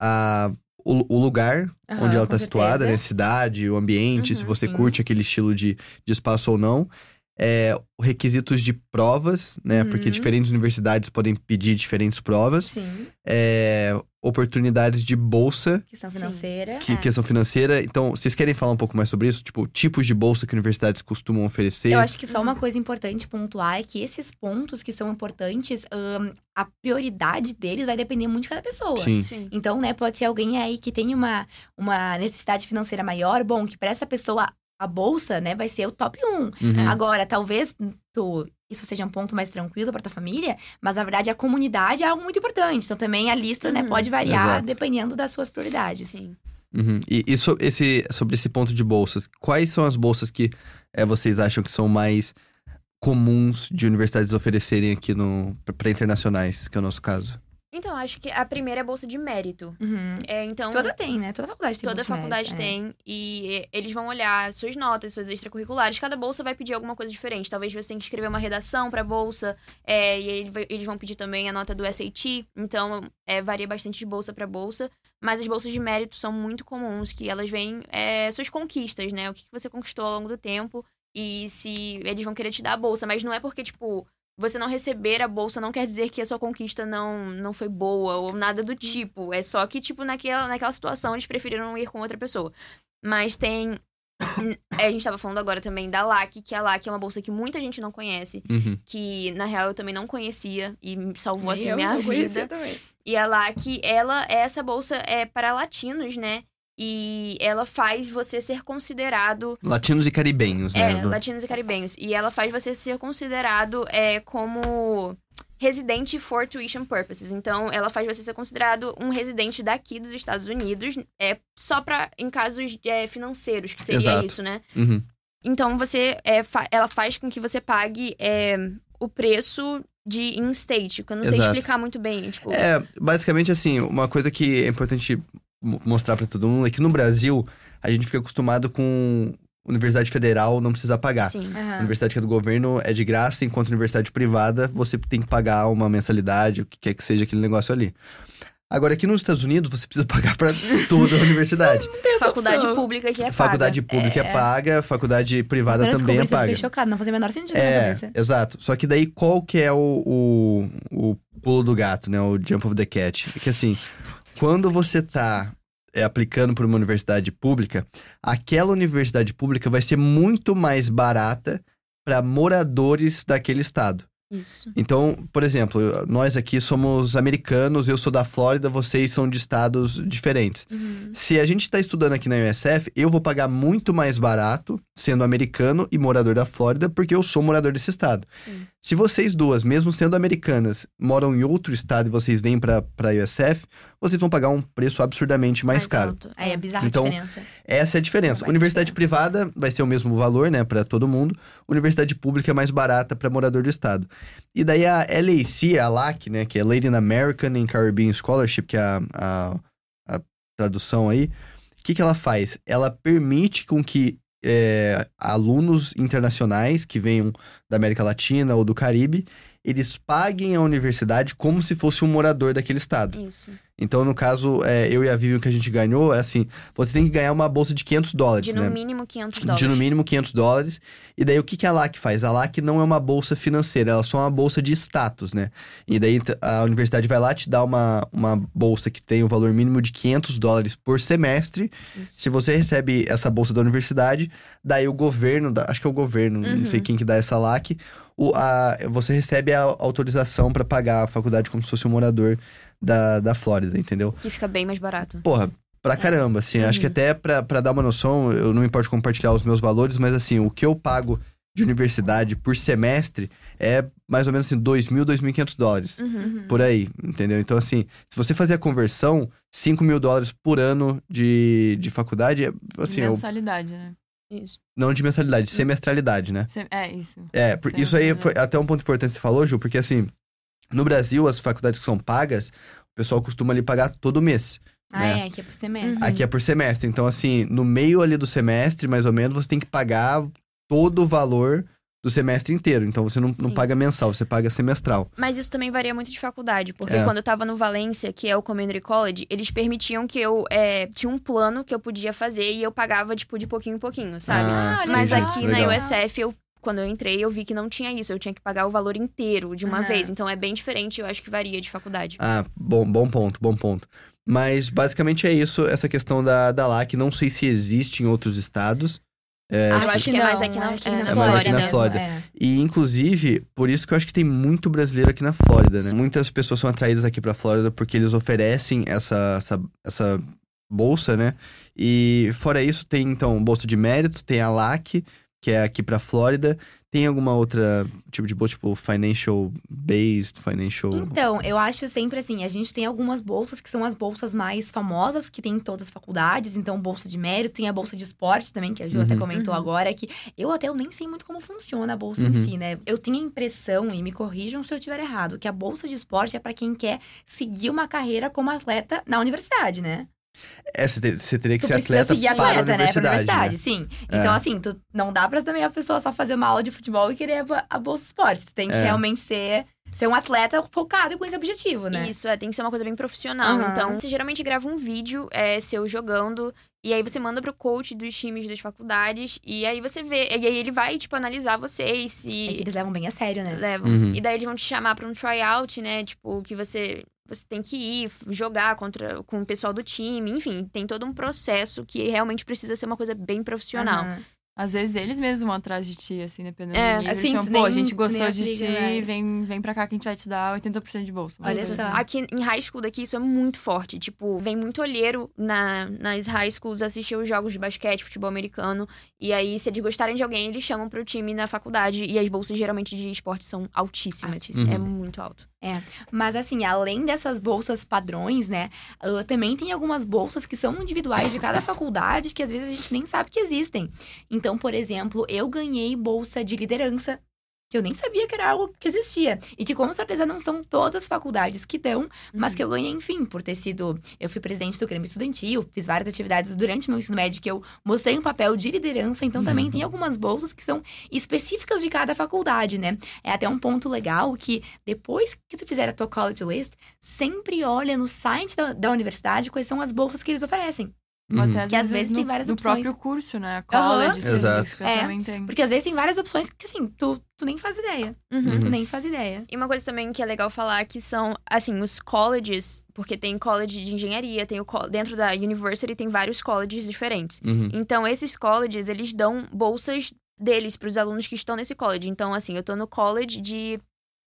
a, o, o lugar Aham, onde ela está situada, né? Cidade, o ambiente, se Uhum, você sim. curte aquele estilo de, de espaço ou não. É, requisitos de provas, né? Porque Uhum. diferentes universidades podem pedir diferentes provas. Sim. É, oportunidades de bolsa, Questão financeira. que É. questão financeira. Então, vocês querem falar um pouco mais sobre isso? Tipo, tipos de bolsa que universidades costumam oferecer? Eu acho que só uma coisa importante pontuar é que esses pontos que são importantes, ahn, a prioridade deles vai depender muito de cada pessoa. Sim. Sim. Então, né, pode ser alguém aí que tem uma, uma necessidade financeira maior, bom, que para essa pessoa a bolsa, né, vai ser o top 1. Uhum. Agora, talvez tu, isso seja um ponto mais tranquilo para tua família, mas na verdade a comunidade é algo muito importante. Então também a lista, né, Uhum. pode variar Exato. dependendo das suas prioridades. Sim. Uhum. E, e so- esse, sobre esse ponto de bolsas, quais são as bolsas que é, vocês acham que são mais comuns de universidades oferecerem aqui no para internacionais, que é o nosso caso? Então, acho que a primeira é bolsa de mérito. Uhum. É, então, Toda tem, né? Toda faculdade tem Toda faculdade mérito, é. tem. E eles vão olhar suas notas, suas extracurriculares. Cada bolsa vai pedir alguma coisa diferente. Talvez você tenha que escrever uma redação pra bolsa. é, e eles vão pedir também a nota do SAT. Então, é, varia bastante de bolsa pra bolsa. Mas as bolsas de mérito são muito comuns, que elas vêm é, suas conquistas, né? O que que você conquistou ao longo do tempo. E se eles vão querer te dar a bolsa. Mas não é porque, tipo, você não receber a bolsa não quer dizer que a sua conquista não, não foi boa ou nada do tipo. É só que, tipo, naquela, naquela situação eles preferiram ir com outra pessoa. Mas tem. A gente tava falando agora também da LAC, que a LAC é uma bolsa que muita gente não conhece. Uhum. Que, na real, eu também não conhecia e salvou, assim, Eu minha vida. também. E a LAC, ela, essa bolsa é para latinos, né? E ela faz você ser considerado Latinos e caribenhos, né? é, Do- latinos e caribenhos. E ela faz você ser considerado é, como residente for tuition purposes. Então, ela faz você ser considerado um residente daqui dos Estados Unidos, é só para em casos é, financeiros, que seria Exato. isso, né? Uhum. Então, você é, fa- ela faz com que você pague é, o preço de in-state, que eu não sei Exato. explicar muito bem. Tipo, É, basicamente assim, uma coisa que é importante mostrar pra todo mundo é que no Brasil a gente fica acostumado com universidade federal não precisa pagar. sim. Aham. Universidade que é do governo é de graça, enquanto universidade privada você tem que pagar uma mensalidade, o que quer que seja aquele negócio ali. Agora, aqui nos Estados Unidos, você precisa pagar pra toda a universidade. Tem essa Faculdade opção. pública que é faculdade paga. pública é, É. paga, faculdade privada eu também é eu paga. fiquei chocada. Não fazia o menor sentido na É, cabeça. exato. Só que daí qual que é o, o, o pulo do gato, né? O jump of the cat. É que assim, quando você tá é, aplicando para uma universidade pública, aquela universidade pública vai ser muito mais barata para moradores daquele estado. Isso. Então, por exemplo, nós aqui somos americanos, eu sou da Flórida, vocês são de estados diferentes. Uhum. Se a gente está estudando aqui na USF, eu vou pagar muito mais barato sendo americano e morador da Flórida, porque eu sou morador desse estado. Sim. Se vocês duas, mesmo sendo americanas, moram em outro estado e vocês vêm para a USF, vocês vão pagar um preço absurdamente mais, caro. alto. Aí é bizarra Então, a diferença. Essa é a diferença. Ter Universidade diferença. privada vai ser o mesmo valor, né, para todo mundo. Universidade pública é mais barata para morador do estado. E daí a LAC, a LAC, né, que é Lady in American and Caribbean Scholarship, que é a, a, a tradução aí, o que, que ela faz? Ela permite com que é, alunos internacionais que venham da América Latina ou do Caribe, eles paguem a universidade como se fosse um morador daquele estado. Isso. Então, no caso, é, eu e a Vivian que a gente ganhou, é assim, você tem que ganhar uma bolsa de 500 dólares, De né? no mínimo 500 dólares. De no mínimo 500 dólares. E daí, o que, que a LAC faz? A LAC não é uma bolsa financeira, ela é só uma bolsa de status, né? E daí, a universidade vai lá te dar uma, uma bolsa que tem o valor mínimo de 500 dólares por semestre. Isso. Se você recebe essa bolsa da universidade, daí o governo, acho que é o governo, não Uhum. sei quem que dá essa LAC, o, a, você recebe a autorização para pagar a faculdade como se fosse um morador da, da Flórida, entendeu? Que fica bem mais barato. Porra, pra caramba, assim. Acho que Uhum. até pra, pra dar uma noção, eu não me importo compartilhar os meus valores, mas assim, o que eu pago de universidade por semestre é mais ou menos assim, 2 mil, 2.500 dólares. Uhum. Por aí, entendeu? Então, assim, se você fazer a conversão, 5 mil dólares por ano de, de faculdade, é, assim, eu- Mensalidade, né? Isso. não de mensalidade, de semestralidade, né? É, isso. É, por- isso aí foi até um ponto importante que você falou, Ju, porque assim, no Brasil, as faculdades que são pagas, o pessoal costuma ali pagar todo mês. Ah, né? é, aqui é por semestre. Uhum. Aqui é por semestre. Então, assim, no meio ali do semestre, mais ou menos, você tem que pagar todo o valor do semestre inteiro. Então, você não, não paga mensal, você paga semestral. Mas isso também varia muito de faculdade, porque É. quando eu tava no Valência, que é o Community College, eles permitiam que eu é, tinha um plano que eu podia fazer e eu pagava, tipo, de pouquinho em pouquinho, sabe? Ah, Mas aqui Legal. na USF, eu, quando eu entrei, eu vi que não tinha isso. Eu tinha que pagar o valor inteiro de uma Aham. vez. Então é bem diferente, eu acho que varia de faculdade. Ah, bom, bom ponto, bom ponto. Mas basicamente é isso, essa questão da, da LAC. Não sei se existe em outros estados. É, Ah, eu acho que é mais aqui na- aqui é, na É mais aqui na Flórida. é. E, inclusive, por isso que eu acho que tem muito brasileiro aqui na Flórida, né? Muitas pessoas são atraídas aqui pra Flórida porque eles oferecem essa, essa, essa bolsa, né? E fora isso, tem, então, bolsa de mérito, tem a LAC, que é aqui pra Flórida. Tem alguma outra tipo de bolsa, tipo financial based, financial... Então, eu acho sempre assim, a gente tem algumas bolsas que são as bolsas mais famosas que tem em todas as faculdades, então bolsa de mérito, tem a bolsa de esporte também, que a Ju até Uhum. comentou Uhum. agora, que eu até eu nem sei muito como funciona a bolsa Uhum. em si, né? Eu tenho a impressão, e me corrijam se eu estiver errado, que a bolsa de esporte é para quem quer seguir uma carreira como atleta na universidade, né? É, você, te- você teria que Tu ser atleta seguir para a atleta, né? Pra universidade, universidade, né? sim. É. Então, assim, tu não dá pra também a pessoa só fazer uma aula de futebol e querer a a bolsa de esporte. Tu tem que É. realmente ser, ser um atleta focado com esse objetivo, né? Isso, é, tem que ser uma coisa bem profissional. Aham. Então, você geralmente grava um vídeo é, seu jogando, e aí você manda pro coach dos times das faculdades, e aí você vê. E aí ele vai, tipo, analisar vocês se. É que eles levam bem a sério, né? levam. Uhum. E daí eles vão te chamar pra um tryout, né? Tipo, que você. Você tem que ir jogar contra com o pessoal do time, enfim, tem todo um processo que realmente precisa ser uma coisa bem profissional. Aham. Às vezes eles mesmos vão atrás de ti, assim, dependendo É, do nível. assim, chamam, pô, a gente gostou de aplica, ti, né? vem, vem pra cá que a gente vai te dar 80% de bolsa. Olha só. Aqui em high school daqui, isso é muito forte. Tipo, vem muito olheiro na, nas high schools assistir os jogos de basquete, futebol americano. E aí, se eles gostarem de alguém, eles chamam pro time na faculdade. E as bolsas, geralmente, de esporte são altíssimas. Altíssimas. É muito alto. Mas assim, além dessas bolsas padrões, né? também tem algumas bolsas que são individuais de cada faculdade que às vezes a gente nem sabe que existem. Então, por exemplo, eu ganhei bolsa de liderança. Que eu nem sabia que era algo que existia. E que com certeza não são todas as faculdades que dão, mas que eu ganhei, enfim, por ter sido. Eu fui presidente do Grêmio Estudantil, fiz várias atividades durante meu ensino médio que eu mostrei um papel de liderança. Então também tem algumas bolsas que são específicas de cada faculdade, né? É até um ponto legal que depois que tu fizer a tua college list, sempre olha no site da, da universidade quais são as bolsas que eles oferecem. Uhum. até, Que às vezes no, tem várias no opções. próprio curso, né? College Aham. Exato. É, também tem. Porque às vezes tem várias opções que, assim, tu, tu nem faz ideia. Uhum. Tu nem faz ideia. E uma coisa também que é legal falar que são, assim, os colleges, porque tem college de engenharia, tem o dentro da university tem vários colleges diferentes. Uhum. Então, esses colleges, eles dão bolsas deles para os alunos que estão nesse college. Então, assim, eu tô no college de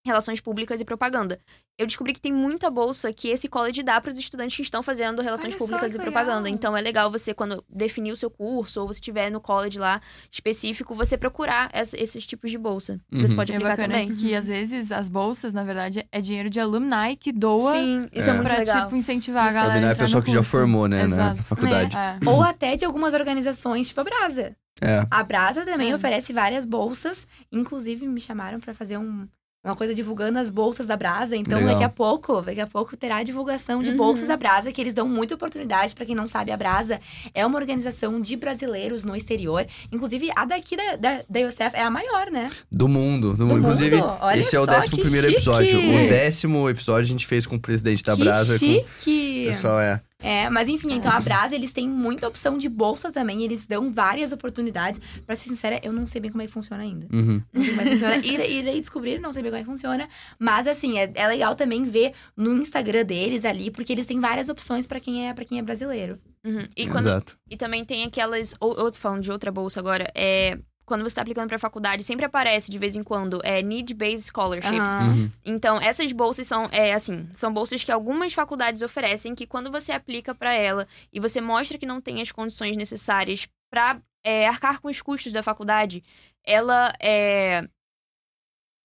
Relações Públicas e Propaganda. Eu descobri que tem muita bolsa que esse college dá para os estudantes que estão fazendo Relações Olha Públicas e Propaganda. legal. Então, é legal você, quando definir o seu curso, ou você estiver no college lá específico, você procurar essa- esses tipos de bolsa. Você Uhum. pode E é aplicar bacana também. que às vezes as bolsas, na verdade, é dinheiro de alumni que doa Sim, isso é, É. muito pra, legal. tipo, incentivar a Isso. galera. Sabe, não é a a pessoa que já formou, né, na, faculdade. É. Ou até de algumas organizações, tipo a Brasa. É. A Brasa também É. oferece várias bolsas. Inclusive, me chamaram pra fazer um- uma coisa divulgando as bolsas da Brasa. Então, Legal. daqui a pouco, daqui a pouco terá divulgação de Uhum. bolsas da Brasa, que eles dão muita oportunidade. Pra quem não sabe, a Brasa é uma organização de brasileiros no exterior. Inclusive, a daqui da, da, da USF é a maior, né? Do mundo. Do Do mundo. Inclusive, mundo? Olha esse é o décimo primeiro chique! episódio. O décimo episódio a gente fez com o presidente da que Brasa. Com... chique! O pessoal é. É, mas enfim, então a Brasa, eles têm muita opção de bolsa também. Eles dão várias oportunidades. Pra ser sincera, eu não sei bem como é que funciona ainda. Uhum. Não sei como é que funciona. Irei, irei descobrir, não sei bem como é que funciona. Mas, assim, é, é legal também ver no Instagram deles ali, porque eles têm várias opções pra quem é para quem é brasileiro. Uhum. E, quando, Exato. e também tem aquelas. Ou, ou falando de outra bolsa agora, é. Quando você tá aplicando pra faculdade, sempre aparece de vez em quando é Need-Based Scholarships. Aham. Uhum. Então, essas bolsas são, é, assim, são bolsas que algumas faculdades oferecem, que quando você aplica pra ela e você mostra que não tem as condições necessárias pra é, arcar com os custos da faculdade, ela é,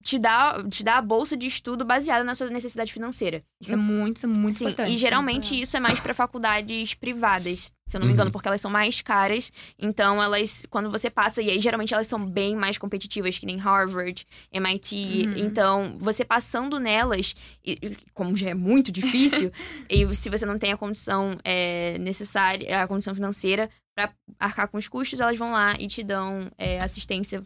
te, dá, te dá a bolsa de estudo baseada na sua necessidade financeira. Isso é muito, isso é muito Sim, importante. e geralmente Muito isso é mais pra faculdades privadas, se eu não me Uhum. engano, porque elas são mais caras. Então, elas, quando você passa, e aí geralmente elas são bem mais competitivas, que nem Harvard, MIT. Uhum. Então, você passando nelas, e, como já é muito difícil, e se você não tem a condição é, necessária, a condição financeira pra arcar com os custos, elas vão lá e te dão é, assistência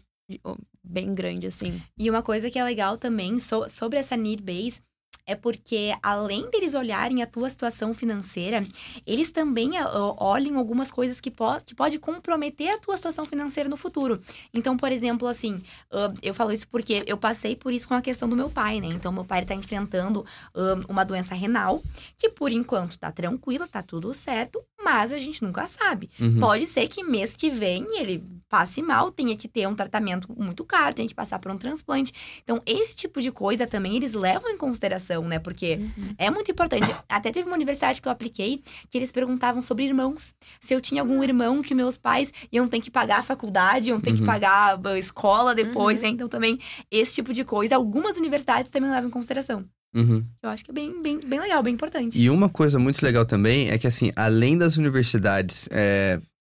bem grande, assim. E uma coisa que é legal também so- sobre essa need base é porque, além deles olharem a tua situação financeira, eles também uh, olham algumas coisas que, po que pode comprometer a tua situação financeira no futuro. Então, por exemplo, assim, uh, eu falo isso porque eu passei por isso com a questão do meu pai, né? Então, meu pai está enfrentando uh, uma doença renal, que por enquanto tá tranquila, tá tudo certo, mas a gente nunca sabe. Uhum. Pode ser que mês que vem ele passe mal, tenha que ter um tratamento muito caro, tenha que passar por um transplante. Então, esse tipo de coisa também eles levam em consideração, né? Porque Uhum. é muito importante. Até teve uma universidade que eu apliquei que eles perguntavam sobre irmãos. Se eu tinha algum irmão que meus pais iam ter que pagar a faculdade, iam ter que Uhum. pagar a escola depois, Uhum. né? Então, também, esse tipo de coisa, algumas universidades também levam em consideração. Uhum. Eu acho que é bem, bem, bem legal, bem importante. E uma coisa muito legal também é que, assim, além das universidades é, que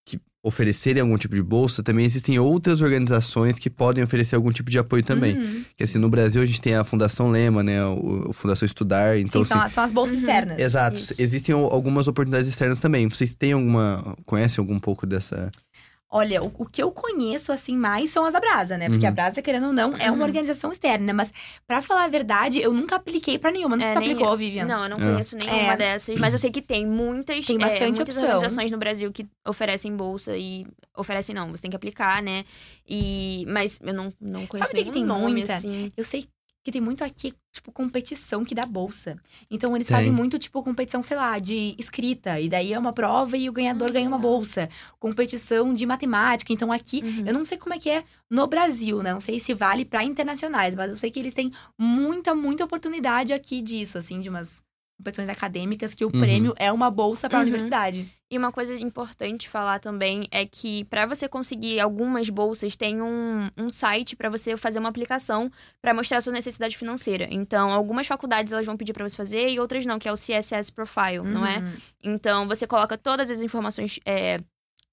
oferecerem algum tipo de bolsa, também existem outras organizações que podem oferecer algum tipo de apoio também. Uhum. Que, assim, no Brasil a gente tem a Fundação Lema, né? O, o Fundação Estudar. Então, Sim, são, assim, as- são as bolsas Uhum. externas. Exato. Isso. Existem al- algumas oportunidades externas também. Vocês têm alguma. Conhecem algum pouco dessa. Olha, o, o que eu conheço, assim, mais são as da Brasa, né? Porque Uhum. a Brasa, querendo ou não, é uma Uhum. organização externa. Mas, pra falar a verdade, eu nunca apliquei pra nenhuma. Não sei É, se tu aplicou, eu. Vivian. Não, eu não É. conheço nenhuma É. dessas. Mas eu sei que tem muitas, Tem é, bastante muitas opção. organizações no Brasil que oferecem bolsa e oferecem não, você tem que aplicar, né? E mas eu não, não conheço Sabe o que tem nome, muita? assim. Eu sei que tem muito aqui, tipo, competição que dá bolsa. Então, eles Tem. fazem muito, tipo, competição, sei lá, de escrita. E daí é uma prova e o ganhador Ah, ganha uma legal. bolsa. Competição de matemática. Então, aqui, Uhum. eu não sei como é que é no Brasil, né? Não sei se vale pra internacionais. Mas eu sei que eles têm muita, muita oportunidade aqui disso, assim, de umas competições acadêmicas que o Uhum. prêmio é uma bolsa pra Uhum. universidade. E uma coisa importante falar também é que para você conseguir algumas bolsas tem um, um site para você fazer uma aplicação para mostrar a sua necessidade financeira. Então, algumas faculdades elas vão pedir para você fazer e outras não, que é o CSS Profile, não é? Uhum. Então, você coloca todas as informações. É,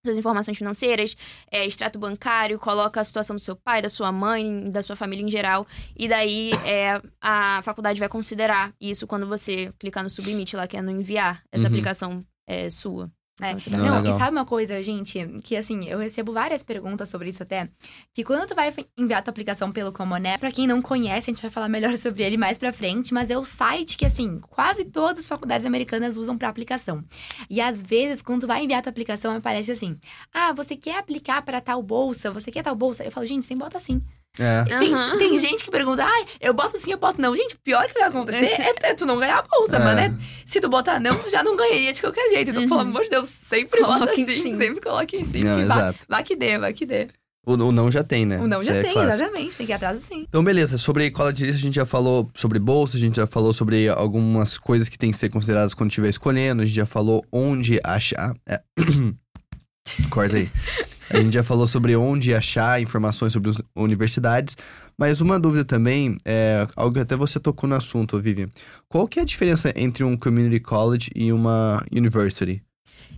suas informações financeiras, é, extrato bancário, coloca a situação do seu pai, da sua mãe, da sua família em geral. E daí é, a faculdade vai considerar isso quando você clicar no submit lá, que é no enviar essa Uhum. aplicação é, sua. É. Então, Não, legal. e sabe uma coisa, gente? Que assim, eu recebo várias perguntas sobre isso até. Que quando tu vai enviar tua aplicação pelo Comoné, pra quem não conhece, a gente vai falar melhor sobre ele mais pra frente, mas é o site que, assim, quase todas as faculdades americanas usam pra aplicação. E às vezes, quando tu vai enviar tua aplicação, aparece assim: Ah, você quer aplicar pra tal bolsa? Você quer tal bolsa? Eu falo, gente, sem bota sim. É. Tem, Aham. tem gente que pergunta, ai, eu boto sim, eu boto não. Gente, o pior que vai acontecer é, tu- é tu não ganhar a bolsa, É. mas né? Se tu botar não, tu já não ganharia de qualquer jeito. Então, Uhum. pelo amor de Deus, sempre bota Coloquem sim, sim. sempre coloque em sim. Não, vai, exato. vai que dê, vai que dê. O, o não já tem, né? O não já É tem, clássico. exatamente. Tem que ir atrás sim. Então, beleza. Sobre cola de lista, a gente já falou sobre bolsa, a gente já falou sobre algumas coisas que tem que ser consideradas quando estiver escolhendo, a gente já falou onde achar. É. Corta aí. A gente já falou sobre onde achar informações sobre universidades, mas uma dúvida também, é algo que até você tocou no assunto, Vivian. Qual que é a diferença entre um community college e uma university?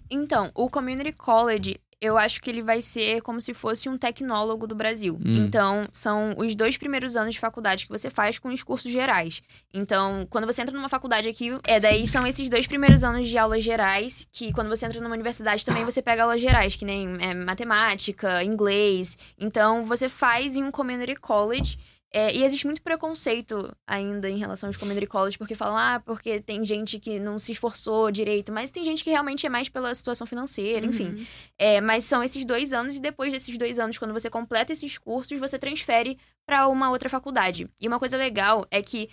Então, o Community College, eu acho que ele vai ser como se fosse um tecnólogo do Brasil. Hum. Então, são os dois primeiros anos de faculdade que você faz com os cursos gerais. Então, quando você entra numa faculdade aqui, é daí são esses dois primeiros anos de aulas gerais, que quando você entra numa universidade também você pega aulas gerais, que nem é, matemática, inglês. Então, você faz em um Community College. É, e existe muito preconceito ainda em relação aos community college, porque falam, ah, porque tem gente que não se esforçou direito, mas tem gente que realmente é mais pela situação financeira, enfim. Uhum. É, mas são esses dois anos, e depois desses dois anos, quando você completa esses cursos, você transfere para uma outra faculdade. E uma coisa legal é que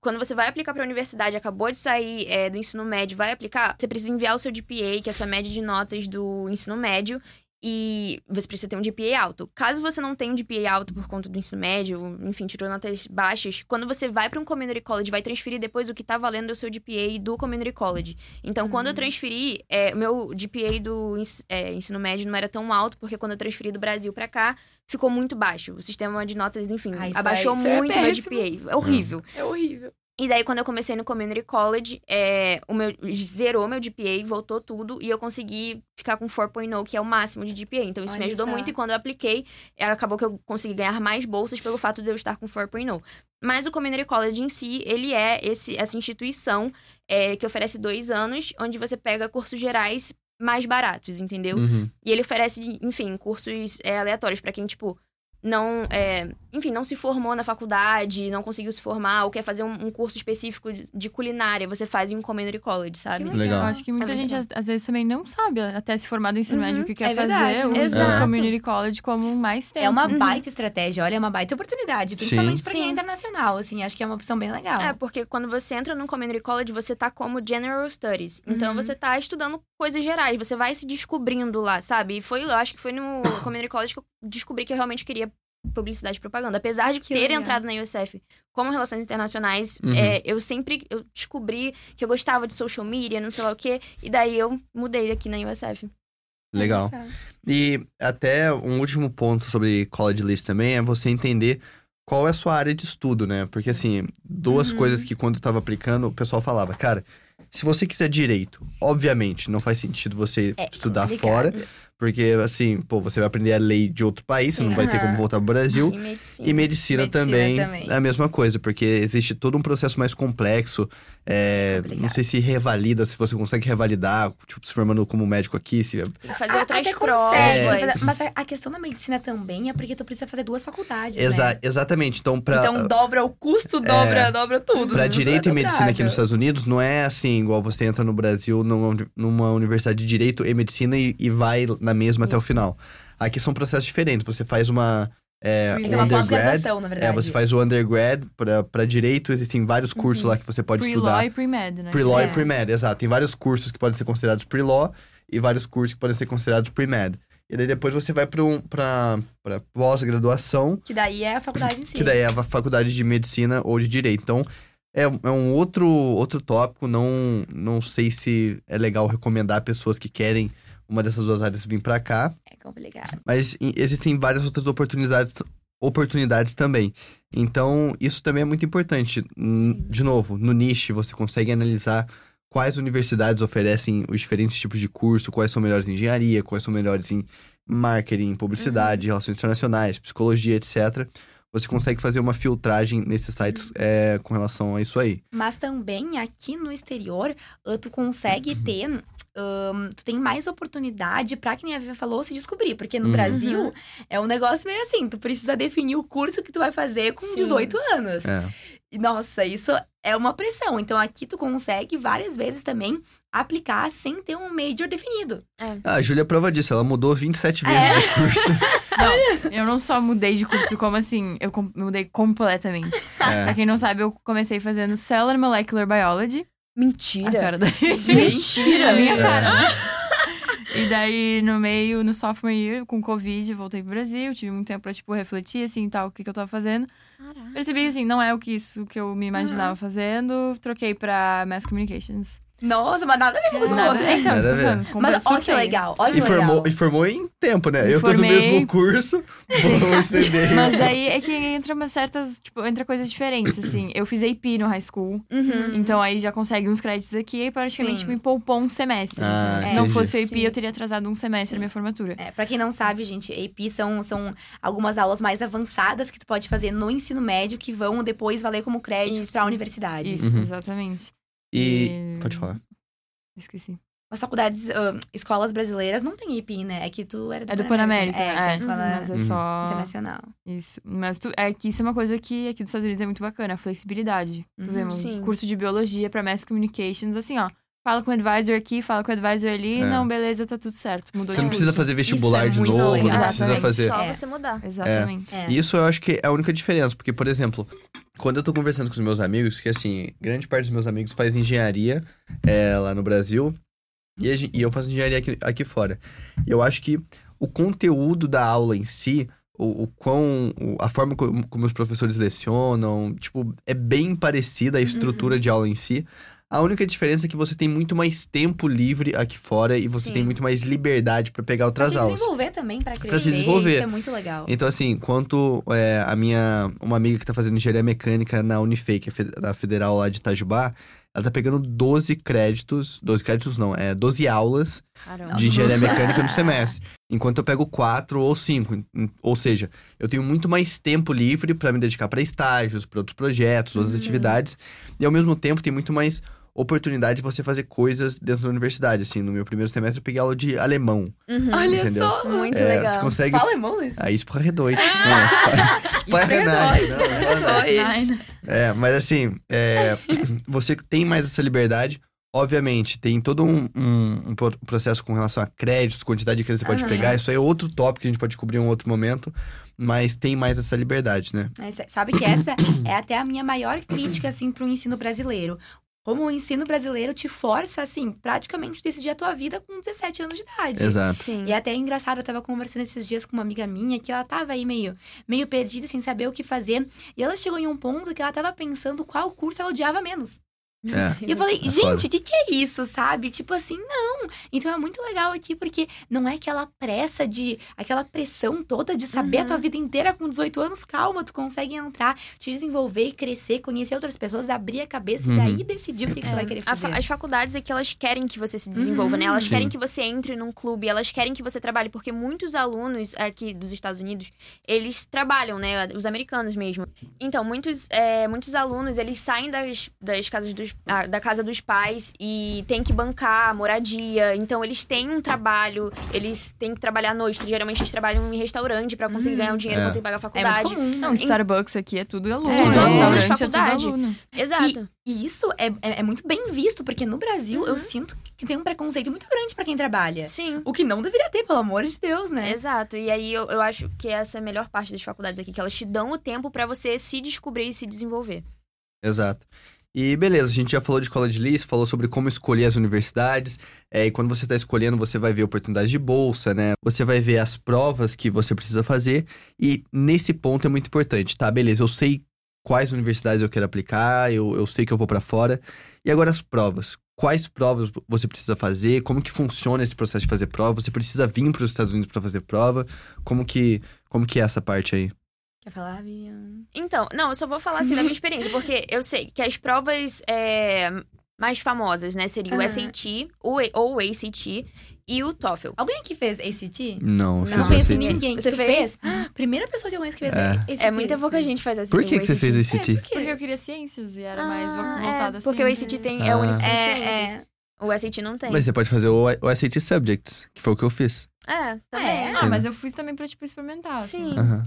quando você vai aplicar para a universidade, acabou de sair é, do ensino médio, vai aplicar, você precisa enviar o seu GPA, que é a sua média de notas do ensino médio, e você precisa ter um GPA alto. Caso você não tenha um GPA alto por conta do ensino médio, enfim, tirou notas baixas, quando você vai para um community college, vai transferir depois o que tá valendo o seu GPA do community college. Então, quando eu Uhum. transferi, é, o meu GPA do é, ensino médio não era tão alto, porque quando eu transferi do Brasil para cá, ficou muito baixo. O sistema de notas, enfim, Ah, abaixou é- isso é muito meu. GPA. É horrível. É horrível. E daí, quando eu comecei no Community College, é, o meu zerou meu GPA, voltou tudo, e eu consegui ficar com 4.0, que é o máximo de GPA. Então, isso me Olha ajudou só. muito. E quando eu apliquei, é, acabou que eu consegui ganhar mais bolsas pelo fato de eu estar com 4.0. Mas o Community College em si, ele é esse, essa instituição é, que oferece dois anos, onde você pega cursos gerais mais baratos, entendeu? Uhum. E ele oferece, enfim, cursos é, aleatórios pra quem, tipo, não, é, enfim, não se formou na faculdade, não conseguiu se formar, ou quer fazer um, um curso específico de, de culinária, você faz em um community college, sabe? Que Eu Legal. acho que muita É gente, às, às vezes, também não sabe, até se formar do ensino Uhum, médio, o que quer é verdade, fazer. Usa exato. community college como mais tempo. É uma Uhum. baita estratégia, olha, é uma baita oportunidade. Principalmente pra quem é Sim. internacional, assim, acho que é uma opção bem legal. É, porque quando você entra num community college, você tá como General Studies. Então Uhum. você tá estudando coisas gerais, você vai se descobrindo lá, sabe? E foi, eu acho que foi no community college que eu descobri que eu realmente queria publicidade e propaganda. Apesar de Que ter legal. entrado na USF como relações internacionais, Uhum. é, eu sempre eu descobri que eu gostava de social media, não sei lá o quê, e daí eu mudei aqui na USF. Legal. E até um último ponto sobre college list também é você entender qual é a sua área de estudo, né? Porque assim, duas Uhum. coisas que quando eu tava aplicando, o pessoal falava, cara, se você quiser direito, obviamente, não faz sentido você É estudar complicado. fora, porque assim, pô, você vai aprender a lei de outro país, você não Sim. vai ter como voltar pro Brasil. E medicina. E medicina, Medicina também, também. é a mesma coisa, porque existe todo um processo mais complexo. É, não sei se revalida, se você consegue revalidar, tipo, se formando como médico aqui, se que fazer A- outras provas. É. Mas a- questão da medicina também é porque tu precisa fazer duas faculdades, Exa- né? Exatamente. Então, pra, Então dobra o custo, dobra, dobra tudo. pra né? direito e É medicina aqui nos. Estados Unidos, não é assim, igual você entra no Brasil numa, numa universidade de direito e medicina e, e vai na mesma até o Isso. final. Aqui são processos diferentes. Você faz uma. É, Pre- um É uma undergrad. pós-graduação, na É, verdade. você faz o undergrad pra, pra direito, existem vários cursos lá que você pode Pre-law estudar. e pre-med, né? Pre-law É. e pre-med, exato. Tem vários cursos que podem ser considerados pre-law e vários cursos que podem ser considerados pre-med. E daí depois você vai pra, um, pra, pra pós-graduação, Que daí é a faculdade em si. que daí é a faculdade de medicina ou de direito. Então, é, é um outro, outro tópico. Não, não sei se é legal recomendar pessoas que querem uma dessas duas áreas vir pra cá. É complicado. Mas existem várias outras oportunidades, oportunidades também. Então, isso também é muito importante. N- De novo, no niche você consegue analisar quais universidades oferecem os diferentes tipos de curso, quais são melhores em engenharia, quais são melhores em marketing, publicidade, relações internacionais, psicologia, etc. Você consegue fazer uma filtragem nesses sites é, com relação a isso aí. Mas também aqui no exterior, ah, tu consegue ter. ahn, tu tem mais oportunidade pra, que nem a Viva falou, se descobrir. Porque no Uhum. Brasil é um negócio meio assim: tu precisa definir o curso que tu vai fazer com Sim. 18 anos. É. Nossa, isso é uma pressão. Então aqui tu consegue várias vezes também aplicar sem ter um major definido. Ah, a Júlia é prova disso, ela mudou 27 vezes É. de curso. Eu não só mudei de curso, como assim, eu com- mudei completamente. É. Pra quem não sabe, eu comecei fazendo Cell and Molecular Biology. A Mentira. cara da... Mentira! A minha É. cara. E daí, no meio, no sophomore year, com Covid, voltei pro Brasil. Tive muito tempo pra, tipo, refletir, assim, tal, o que, que eu tava fazendo. Caraca. Percebi assim, não é o que isso que eu me imaginava fazendo. Troquei pra Mass Communications. Nossa, mas nada a ver com o Nada, outro. é, então, Nada a ver. falando. Mas olha que legal, olha que E formou, legal. e formou em tempo, né? Eu tô no formei. mesmo curso, vou estender. Mas daí é que entra umas certas, tipo, entra coisas diferentes, assim. Eu fiz AP no high school. Uhum. Então aí já consegue uns créditos aqui e praticamente Sim. me poupou um semestre. Ah? Se não entendi. fosse o AP, Sim. eu teria atrasado um semestre Sim. na minha formatura. É, pra quem não sabe, gente, AP são, são algumas aulas mais avançadas que tu pode fazer no ensino médio que vão depois valer como créditos Isso. pra universidade. Isso, Uhum. exatamente. E. E- Pode falar. Esqueci. As faculdades, ah, escolas brasileiras não tem AP, né? É que tu era do É do Pan-América. É, que é É, escola mas é só. internacional. Isso. Mas tu, é que isso é uma coisa que aqui dos Estados Unidos é muito bacana, a flexibilidade. Tu Uhum, vê, um sim. curso de biologia pra mass communications, assim, ó. Fala com o advisor aqui, fala com o advisor ali. É. Não, beleza, tá tudo certo. Mudou Você não precisa curso. fazer vestibular é de novo, legal. não precisa fazer. Só É. você mudar. Exatamente. É. Isso eu acho que é a única diferença, porque, por exemplo, quando eu tô conversando com os meus amigos, que assim, grande parte dos meus amigos faz engenharia é, lá no Brasil, e, a e eu faço engenharia aqui, aqui fora. E eu acho que o conteúdo da aula em si, o, o quão. o- a forma como, como os professores lecionam, tipo, é bem parecida a estrutura de aula em si. A única diferença é que você tem muito mais tempo livre aqui fora e você Sim. tem muito mais liberdade pra pegar Pra outras se aulas. desenvolver também, pra crescer. se desenvolver. Isso é muito legal. Então, assim, enquanto é, a minha. Uma amiga que tá fazendo engenharia mecânica na Unifei, que é na federal lá de Itajubá, ela tá pegando 12 créditos. 12 créditos não, é 12 aulas Caramba. de engenharia mecânica no semestre. Enquanto eu pego 4 ou 5. Ou seja, eu tenho muito mais tempo livre pra me dedicar pra estágios, pra outros projetos, outras Uhum. atividades. E ao mesmo tempo tem muito mais oportunidade de você fazer coisas dentro da universidade. Assim, no meu primeiro semestre eu peguei aula de alemão. Uhum. Olha Entendeu? só. Muito É, legal. Você consegue. Fala alemão, Luiz. Ah, isso pra redoite. Não, não, não. Spreadoid. É, mas assim, é, você tem mais essa liberdade. Obviamente, tem todo um, um- um pro- processo com relação a créditos, quantidade de créditos que você pode Aham. pegar. Isso aí é outro tópico que a gente pode cobrir em um outro momento. Mas tem mais essa liberdade, né? É, sa- Sabe que essa é até a minha maior crítica, assim, pro ensino brasileiro. Como o ensino brasileiro te força, assim, praticamente decidir a tua vida com 17 anos de idade. Exato. Sim. E é até engraçado, eu tava conversando esses dias com uma amiga minha que ela tava aí meio, meio perdida, sem saber o que fazer. E ela chegou em um ponto que ela tava pensando qual curso ela odiava menos. É. E eu falei, É gente, o que, que é isso, sabe? Tipo assim, não. Então é muito legal aqui, porque não é aquela pressa de. aquela pressão toda de saber a Uhum. tua vida inteira com 18 anos. Calma, tu consegue entrar, te desenvolver, crescer, conhecer outras pessoas, abrir a cabeça Uhum. e daí decidir o que, que tu vai querer A fa- fazer. as faculdades é que elas querem que você se desenvolva, Uhum. né? Elas Sim. querem que você entre num clube, elas querem que você trabalhe, porque muitos alunos aqui dos Estados Unidos, eles trabalham, né? Os americanos mesmo. Então, muitos, é, muitos alunos, eles saem das, das casas dos, da casa dos pais e tem que bancar moradia. Então, eles têm um trabalho, eles têm que trabalhar à noite. Geralmente, eles trabalham em restaurante pra conseguir Uhum. ganhar um dinheiro, É. conseguir pagar a É faculdade. muito comum. Não, Starbucks aqui é tudo aluno. É, É, tudo aluno de restaurante é faculdade. aluno. Exato. E isso é, é, é muito bem visto, porque no Brasil eu sinto que tem um preconceito muito grande pra quem trabalha. Sim. O que não deveria ter, pelo amor de Deus, né? Exato. E aí eu, eu acho que essa é a melhor parte das faculdades aqui, que elas te dão o tempo pra você se descobrir e se desenvolver. Exato. E beleza, a gente já falou de college list, falou sobre como escolher as universidades. É, e quando você está escolhendo, você vai ver oportunidades de bolsa, né? Você vai ver as provas que você precisa fazer. E nesse ponto é muito importante, tá? Beleza, eu sei quais universidades eu quero aplicar, eu, eu sei que eu vou para fora. E agora as provas. Quais provas você precisa fazer? Como que funciona esse processo de fazer prova? Você precisa vir para os Estados Unidos para fazer prova? Como que, como que é essa parte aí? Quer falar, Vivian? Então, não, eu só vou falar assim da minha experiência, porque eu sei que as provas é, mais famosas, né, seria o Aham. SAT, o, ou o ACT e o TOEFL. Alguém aqui fez ACT? Não, eu fiz Não o conheço ninguém. Você Tu fez? Ah, Primeira pessoa que eu conheço que fez É. ACT. É muita pouca gente faz assim. Por que, o que você fez o É, ACT? por quê? Porque eu queria ciências e era mais Ah, voltada é, assim. porque o ACT tem, é o único que tem É, ciências. é. O SAT não tem. Mas você pode fazer o, o SAT Subjects, que foi o que eu fiz. É, também. É. Ah, mas eu fui também pra, tipo, experimentar. assim. Sim.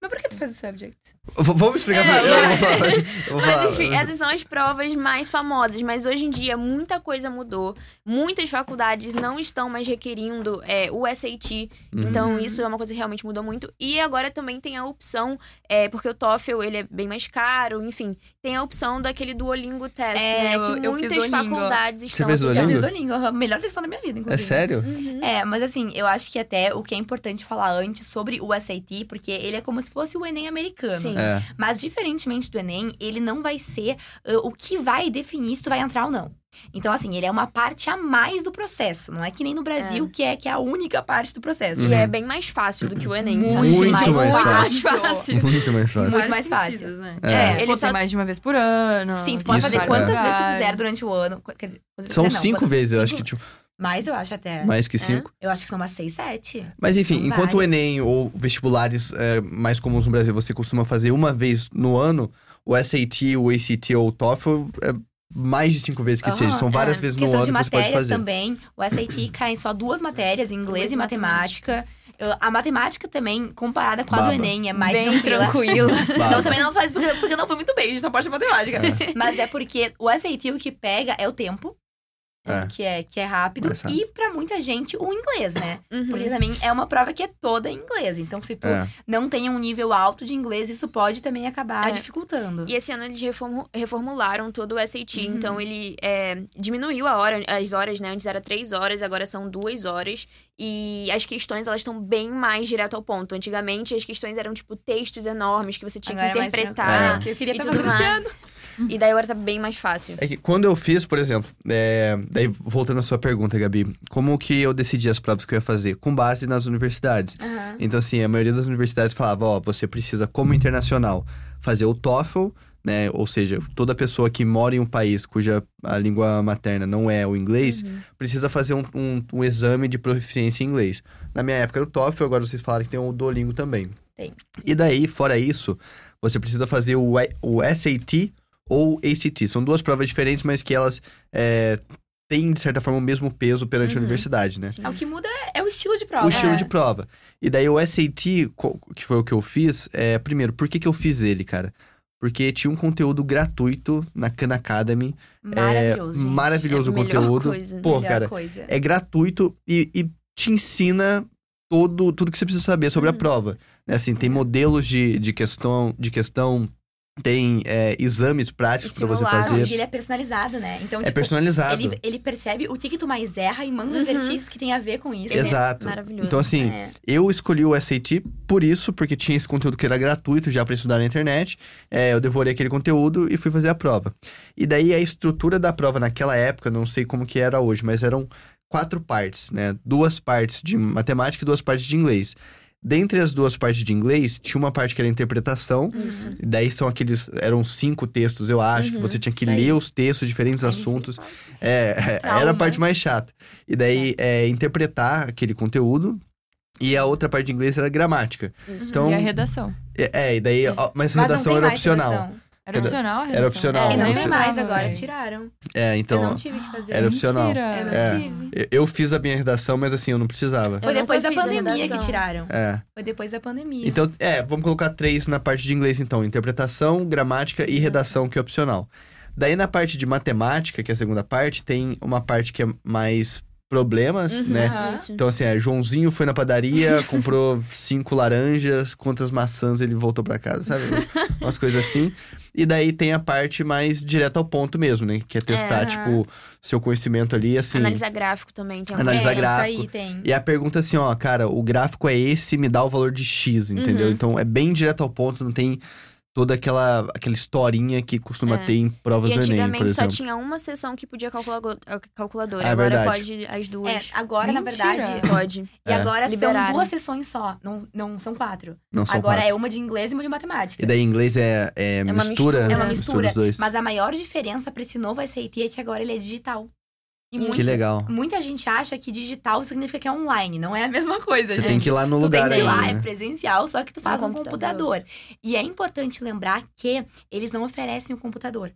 Mas por que tu fez o subject? V- Vamos explicar É, pra eu vou falar. eu vou Mas falar. enfim, essas são as provas mais famosas. Mas hoje em dia, muita coisa mudou. Muitas faculdades não estão mais requerindo é, o SAT. Uhum. Então, isso é uma coisa que realmente mudou muito. E agora também tem a opção, é, porque o TOEFL, ele é bem mais caro, enfim. Tem a opção daquele Duolingo Test, É, né? eu- que eu fiz muitas Duolingo. faculdades estão fez Eu Duolingo? fiz o Lingo, a melhor lição da minha vida, É inclusive. sério? Uhum. É, mas assim, eu acho que até o que é importante falar antes sobre o SAT, porque ele é como se fosse o Enem americano. Sim. É. Mas diferentemente do Enem, ele não vai ser ah, o que vai definir se tu vai entrar ou não. Então, assim, ele é uma parte a mais do processo. Não é que nem no Brasil, que, é, que é a única parte do processo. E é bem mais fácil do que o Enem. tá? Muito mais muito fácil. mais fácil. Muito mais fácil. Muito mais fácil. sentidos, né? É. É, Ele só- mais de uma vez por ano. Sim, tu pode Isso, fazer é. quantas vezes tu quiser durante o ano. Quer dizer, São não, cinco quantas- vezes, eu acho que, tipo, Mais, eu acho até. mais que cinco. Eu acho que são umas seis, sete. Mas enfim, São enquanto o várias. Enem ou vestibulares é, mais comuns no Brasil você costuma fazer uma vez no ano, o SAT, o ACT ou o TOEFL é mais de cinco vezes que Aham, seja. São várias é. vezes no Questão ano de que você pode matérias fazer. também. O SAT cai em só duas matérias, inglês Inglês e matemática. Uh, A matemática também, comparada com a do Baba. Enem, é mais Bem tranquila. tranquila. Baba. Então também não faz porque, porque não foi muito bem, a gente não pode de matemática. Mas é porque o SAT o que pega é o tempo. É. Que, é, que é rápido. Rápido. E pra muita gente, o inglês, né? Uhum. Porque também é uma prova que é toda em inglês. Então, se tu É. não tem um nível alto de inglês, isso pode também acabar É. dificultando. E esse ano eles reformu- reformularam todo o SAT, Uhum. então ele é, diminuiu a hora, as horas, né? Antes era três horas, agora são duas horas. E as questões, elas estão bem mais direto ao ponto. Antigamente, as questões eram, tipo, textos enormes que você tinha Agora é que mais interpretar. tranquilo. Eu queria estar tudo fazendo E daí agora tá bem mais fácil. É que quando eu fiz, por exemplo, é, daí voltando à sua pergunta, Gabi, como que eu decidi as provas que eu ia fazer? Com base nas universidades. Aham. Então, assim, a maioria das universidades falava, ó, você precisa, como internacional, fazer o TOEFL, né? Ou seja, toda pessoa que mora em um país cuja a língua materna não é o inglês, Uhum. precisa fazer um, um- um exame de proficiência em inglês. Na minha época era o TOEFL, agora vocês falaram que tem o Duolingo também. Tem. E daí, fora isso, você precisa fazer o, o SAT ou ACT. São duas provas diferentes, mas que elas é, têm, de certa forma, o mesmo peso perante a Uhum. universidade, né? Sim. É, o que muda é o estilo de prova. O estilo É. de prova. E daí o SAT, que foi o que eu fiz, é, primeiro, por que, que eu fiz ele, cara? Porque tinha um conteúdo gratuito na Khan Academy. Maravilhoso, é, maravilhoso É o a conteúdo. coisa. Pô, cara, coisa. é gratuito e, e te ensina todo, tudo que você precisa saber sobre a Uhum. prova. Né, Assim, tem modelos de, de, questão, de questão, tem é, exames práticos para você fazer. E ele é personalizado, né? Então, É tipo, personalizado. ele, ele percebe o que, que tu mais erra e manda Uhum. exercícios que tem a ver com isso. Exato. Maravilhoso. Então, assim, É. Eu escolhi o SAT por isso, porque tinha esse conteúdo que era gratuito já para estudar na internet. É, eu devorei aquele conteúdo e fui fazer a prova. E daí a estrutura da prova naquela época, não sei como que era hoje, mas eram quatro partes, né? Duas partes de matemática e duas partes de inglês. Dentre as duas partes de inglês, tinha uma parte que era interpretação. Isso. E daí são aqueles. Eram cinco textos, eu acho, que Uhum, você tinha que ler os textos, diferentes assuntos. É, Calma. era a parte mais chata. E daí, é, interpretar aquele conteúdo. E a outra parte de inglês era gramática. Isso. Então, E a redação. é, é, e daí, É. mas Mas não redação tem era mais opcional. redação. Era opcional a era opcional, E não né? tem Você- mais agora, tiraram. É, então, eu não tive que fazer. era opcional. Mentira. Eu não É. tive. eu- eu fiz a minha redação, mas assim, eu não precisava. Foi Eu depois da pandemia que tiraram. É. Foi depois da pandemia. Então, é, vamos colocar três na parte de inglês, então. Interpretação, gramática e redação, que é opcional. Daí, na parte de matemática, que é a segunda parte, tem uma parte que é mais problemas, Uhum, né? Isso. Então, assim, é, Joãozinho foi na padaria, comprou cinco laranjas, quantas maçãs ele voltou pra casa, sabe? Umas coisas assim. E daí tem a parte mais direta ao ponto mesmo, né? Que é testar, É, tipo, seu conhecimento ali, assim. Analisar gráfico também tem Analisar é, gráfico. Isso aí tem. E a pergunta assim, ó, cara, o gráfico é esse, me dá o valor de X, entendeu? Uhum. Então é bem direto ao ponto, não tem toda aquela, aquela historinha que costuma É. ter em provas E do Enem, por antigamente só exemplo. tinha uma sessão que podia calculador, calculadora. Ah, é Agora verdade. pode as duas. É, agora, na Mentira. verdade. Pode. E É. agora Liberaram. são duas sessões só. Não, não são quatro. Não são agora quatro. é uma de inglês e uma de matemática. E daí inglês é, é, uma mistura, mistura. É uma É, mistura. os dois. Mas a maior diferença pra esse novo SAT é que agora ele é digital. E Que muita, legal. muita gente acha que digital significa que é online. Não é a mesma coisa, Você gente. tem que ir lá no Tu lugar tem que ir lá, ainda, é né? presencial, só que tu faz No no computador. computador. E é importante lembrar que eles não oferecem o computador.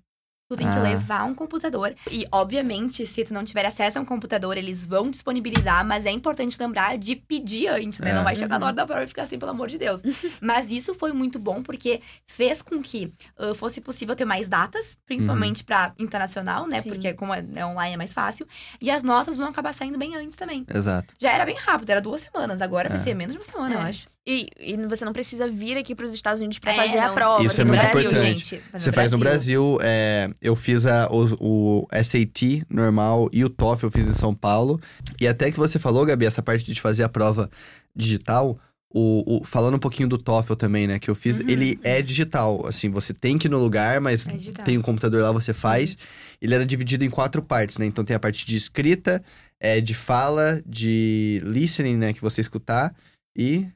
Tu tem que Ah. levar um computador. E, obviamente, se tu não tiver acesso a um computador, eles vão disponibilizar, mas é importante lembrar de pedir antes, né? É. Não vai chegar na Uhum. hora da prova e ficar assim, pelo amor de Deus. mas isso foi muito bom porque fez com que ah, fosse possível ter mais datas, principalmente pra internacional, né? Sim. Porque como é é online é mais fácil. E as notas vão acabar saindo bem antes também. Exato. Já era bem rápido, era duas semanas. Agora vai É. ser menos de uma semana, É. eu acho. E, e você não precisa vir aqui para os Estados Unidos para É, fazer não. a prova. Isso é no muito Brasil. importante. gente. Você faz no Brasil, é, eu fiz a, o, o SAT normal e o TOEFL eu fiz em São Paulo. E até que você falou, Gabi, essa parte de fazer a prova digital, o, o- falando um pouquinho do TOEFL também, né, que eu fiz, Uhum. ele é digital. Assim, você tem que ir no lugar, mas É tem um computador lá, você faz. Ele era dividido em quatro partes, né? Então tem a parte de escrita, é, de fala, de listening, né, que você escutar, e.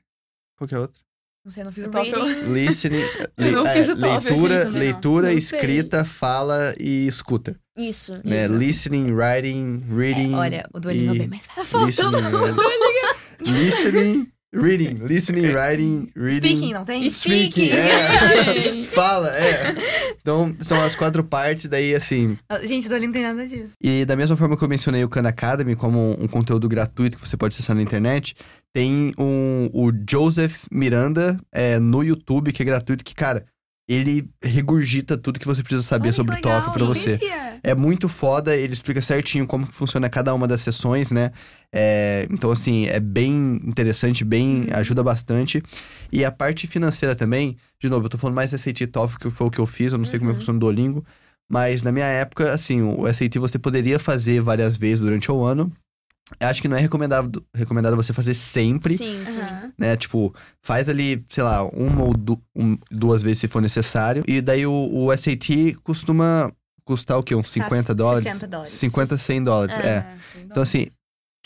Qual que é a outra? Não sei, não fiz o. TOEFL. Listening. Eu não é, fiz o TOEFL, leitura, gente, leitura Não escrita, fala e escuta. Isso, Né? isso. Listening, writing, reading. É, olha, o Duolingo e é bem mais fácil. listening, writing. listening, reading. Listening, writing, reading. Speaking, não tem? Speaking, é. Fala, é. Então, são as quatro partes, daí assim. Gente, o Duolingo não tem nada disso. E da mesma forma que eu mencionei o Khan Academy como um, conteúdo gratuito que você pode acessar na internet, tem um, o Joseph Miranda é, no YouTube, que é gratuito, que, cara, ele regurgita tudo que você precisa saber Olha, sobre o legal, TOEFL pra você. É muito foda, ele explica certinho como que funciona cada uma das sessões, né? É, então, assim, é bem interessante, bem. ajuda bastante. E a parte financeira também, de novo, eu tô falando mais SAT e TOEFL, que foi o que eu fiz, eu não sei como é que Uhum. funciona o Duolingo. Mas na minha época, assim, o SAT você poderia fazer várias vezes durante o ano. Acho que não é recomendado, recomendado você fazer sempre, Sim, sim. Aham. né? Tipo, faz ali, sei lá, uma ou du- um- duas vezes se for necessário. E daí o, o SAT costuma custar o quê? Uns 50 Tá, dólares? 60 dólares. 50, 100 dólares, é. Então, assim,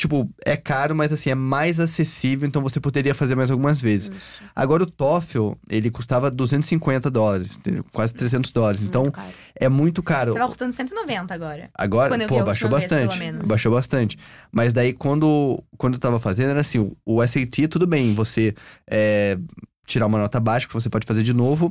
tipo, é caro, mas assim, é mais acessível, então você poderia fazer mais algumas vezes. Isso. Agora, o TOEFL, ele custava 250 dólares, entendeu? quase 300 dólares. Então, Muito caro. é muito caro. Tava custando 190 agora. Agora, pô, baixou vez, bastante. pelo menos. Baixou bastante. Mas daí, quando, quando eu tava fazendo, era assim: o, o SAT, tudo bem, você é, tirar uma nota baixa, que você pode fazer de novo.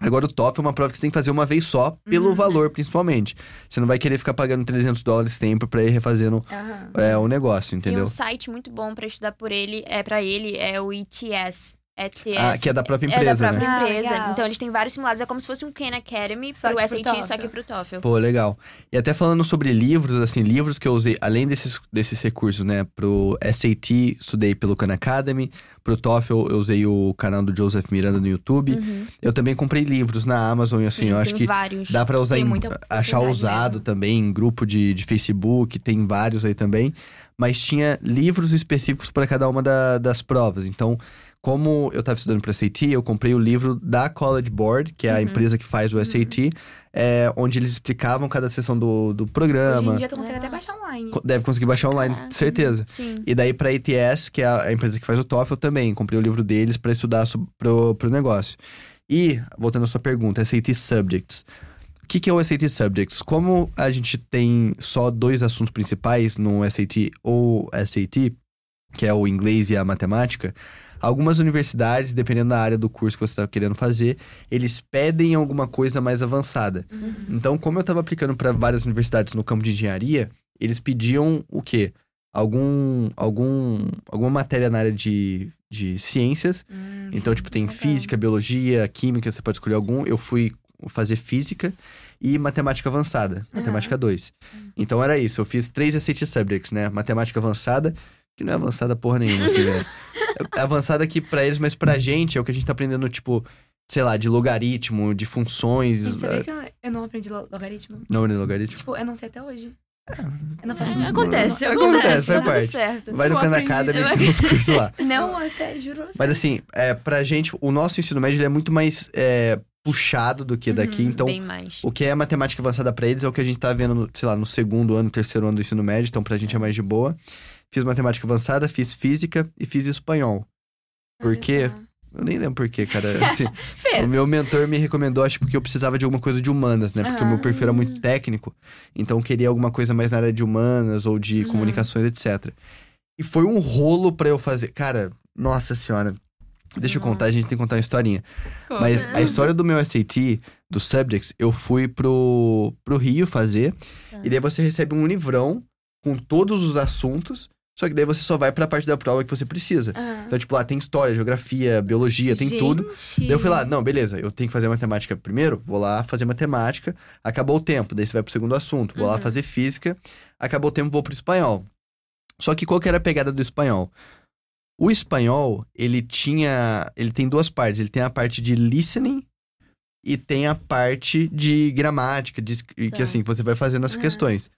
Agora, o TOEFL é uma prova que você tem que fazer uma vez só, pelo Uhum. valor, principalmente. Você não vai querer ficar pagando 300 dólares sempre pra ir refazendo Aham. é, o negócio, E entendeu? um site muito bom pra estudar por ele, é para ele, é o ETS. ETS. Ah, que é da própria É da empresa, né? própria Ah, empresa. legal. então eles têm vários simulados. É como se fosse um Khan Academy Só pro que pro SAT, só que pro TOEFL. Pô, legal. E até falando sobre livros, assim, livros que eu usei, além desses, desses recursos, né? Pro SAT, estudei pelo Khan Academy. Pro TOEFL, eu usei o canal do Joseph Miranda no YouTube. Uhum. Eu também comprei livros na Amazon, e assim, Sim, eu acho tem que vários. dá pra usar em, achar usado mesmo. também em grupo de, de Facebook, tem vários aí também. Mas tinha livros específicos para cada uma da- das provas. Então, como eu estava estudando para SAT, eu comprei o livro da College Board, que é a Uhum. empresa que faz o SAT, é, onde eles explicavam cada sessão do, do Hoje programa. em dia tu consegue até baixar online. Deve conseguir baixar online, Caraca. certeza. Sim. E daí pra ATS, que é a a empresa que faz o TOEFL também, comprei o livro deles pra estudar pro, pro negócio. E, voltando à sua pergunta, SAT Subjects. O que, que é o SAT Subjects? Como a gente tem só dois assuntos principais no SAT ou SAT, que é o inglês e a matemática, algumas universidades, dependendo da área do curso que você está querendo fazer, eles pedem alguma coisa mais avançada. Uhum. Então, como eu estava aplicando para várias universidades no campo de engenharia, eles pediam o quê? Algum, algum, alguma matéria na área de, de ciências. Hum, Então, tipo, tem física, biologia, química, você pode escolher algum. Eu fui fazer física e matemática avançada, matemática 2. Então era isso, eu fiz três SAT subjects, né? Matemática avançada, que não é avançada porra nenhuma, assim, né? É avançada aqui pra eles, mas pra gente é o que a gente tá aprendendo, tipo, sei lá, de logaritmo, de funções. Gente, sabia eh, que eu, eu não aprendi lo- logaritmo? Não, de logaritmo. Tipo, eu não sei até hoje. Eu não faço É, acontece, Acontece, acontece, faz tudo parte. certo. Vai no Khan aprendi. Academy, Eu- tem uns cursos lá. Não, é sério, juro. pra Mas você. assim, é, pra gente, o nosso ensino médio ele é muito mais é, puxado do que daqui. Uhum, então, o que é matemática avançada pra eles é o que a gente tá vendo, sei lá, no segundo ano, terceiro ano do ensino médio. Então, pra gente é mais de boa. Fiz matemática avançada, fiz física e fiz espanhol. Por Olha quê? Eu nem lembro por quê, cara. Assim, o meu mentor me recomendou, acho, porque eu precisava de alguma coisa de humanas, né? Porque o meu perfil era muito técnico. Então, eu queria alguma coisa mais na área de humanas ou de Uhum. comunicações, etc. E foi um rolo pra eu fazer. Cara, nossa senhora. Deixa eu contar, a gente tem que contar uma historinha. Mas a história do meu SAT, dos subjects, eu fui pro, pro Rio fazer. Tá. E daí você recebe um livrão com todos os assuntos. Só que daí você só vai pra parte da prova que você precisa. Ah. Então, tipo, lá tem história, geografia, biologia, tem tudo. Gente. Daí eu fui lá, não, beleza, eu tenho que fazer matemática primeiro, vou lá fazer matemática, acabou o tempo, daí você vai pro segundo assunto, vou lá Uhum. fazer física, acabou o tempo, vou pro espanhol. Só que qual que era a pegada do espanhol? O espanhol, ele tinha, ele tem duas partes, ele tem a parte de listening e tem a parte de gramática, de, que Tá. assim, você vai fazendo as Uhum. questões.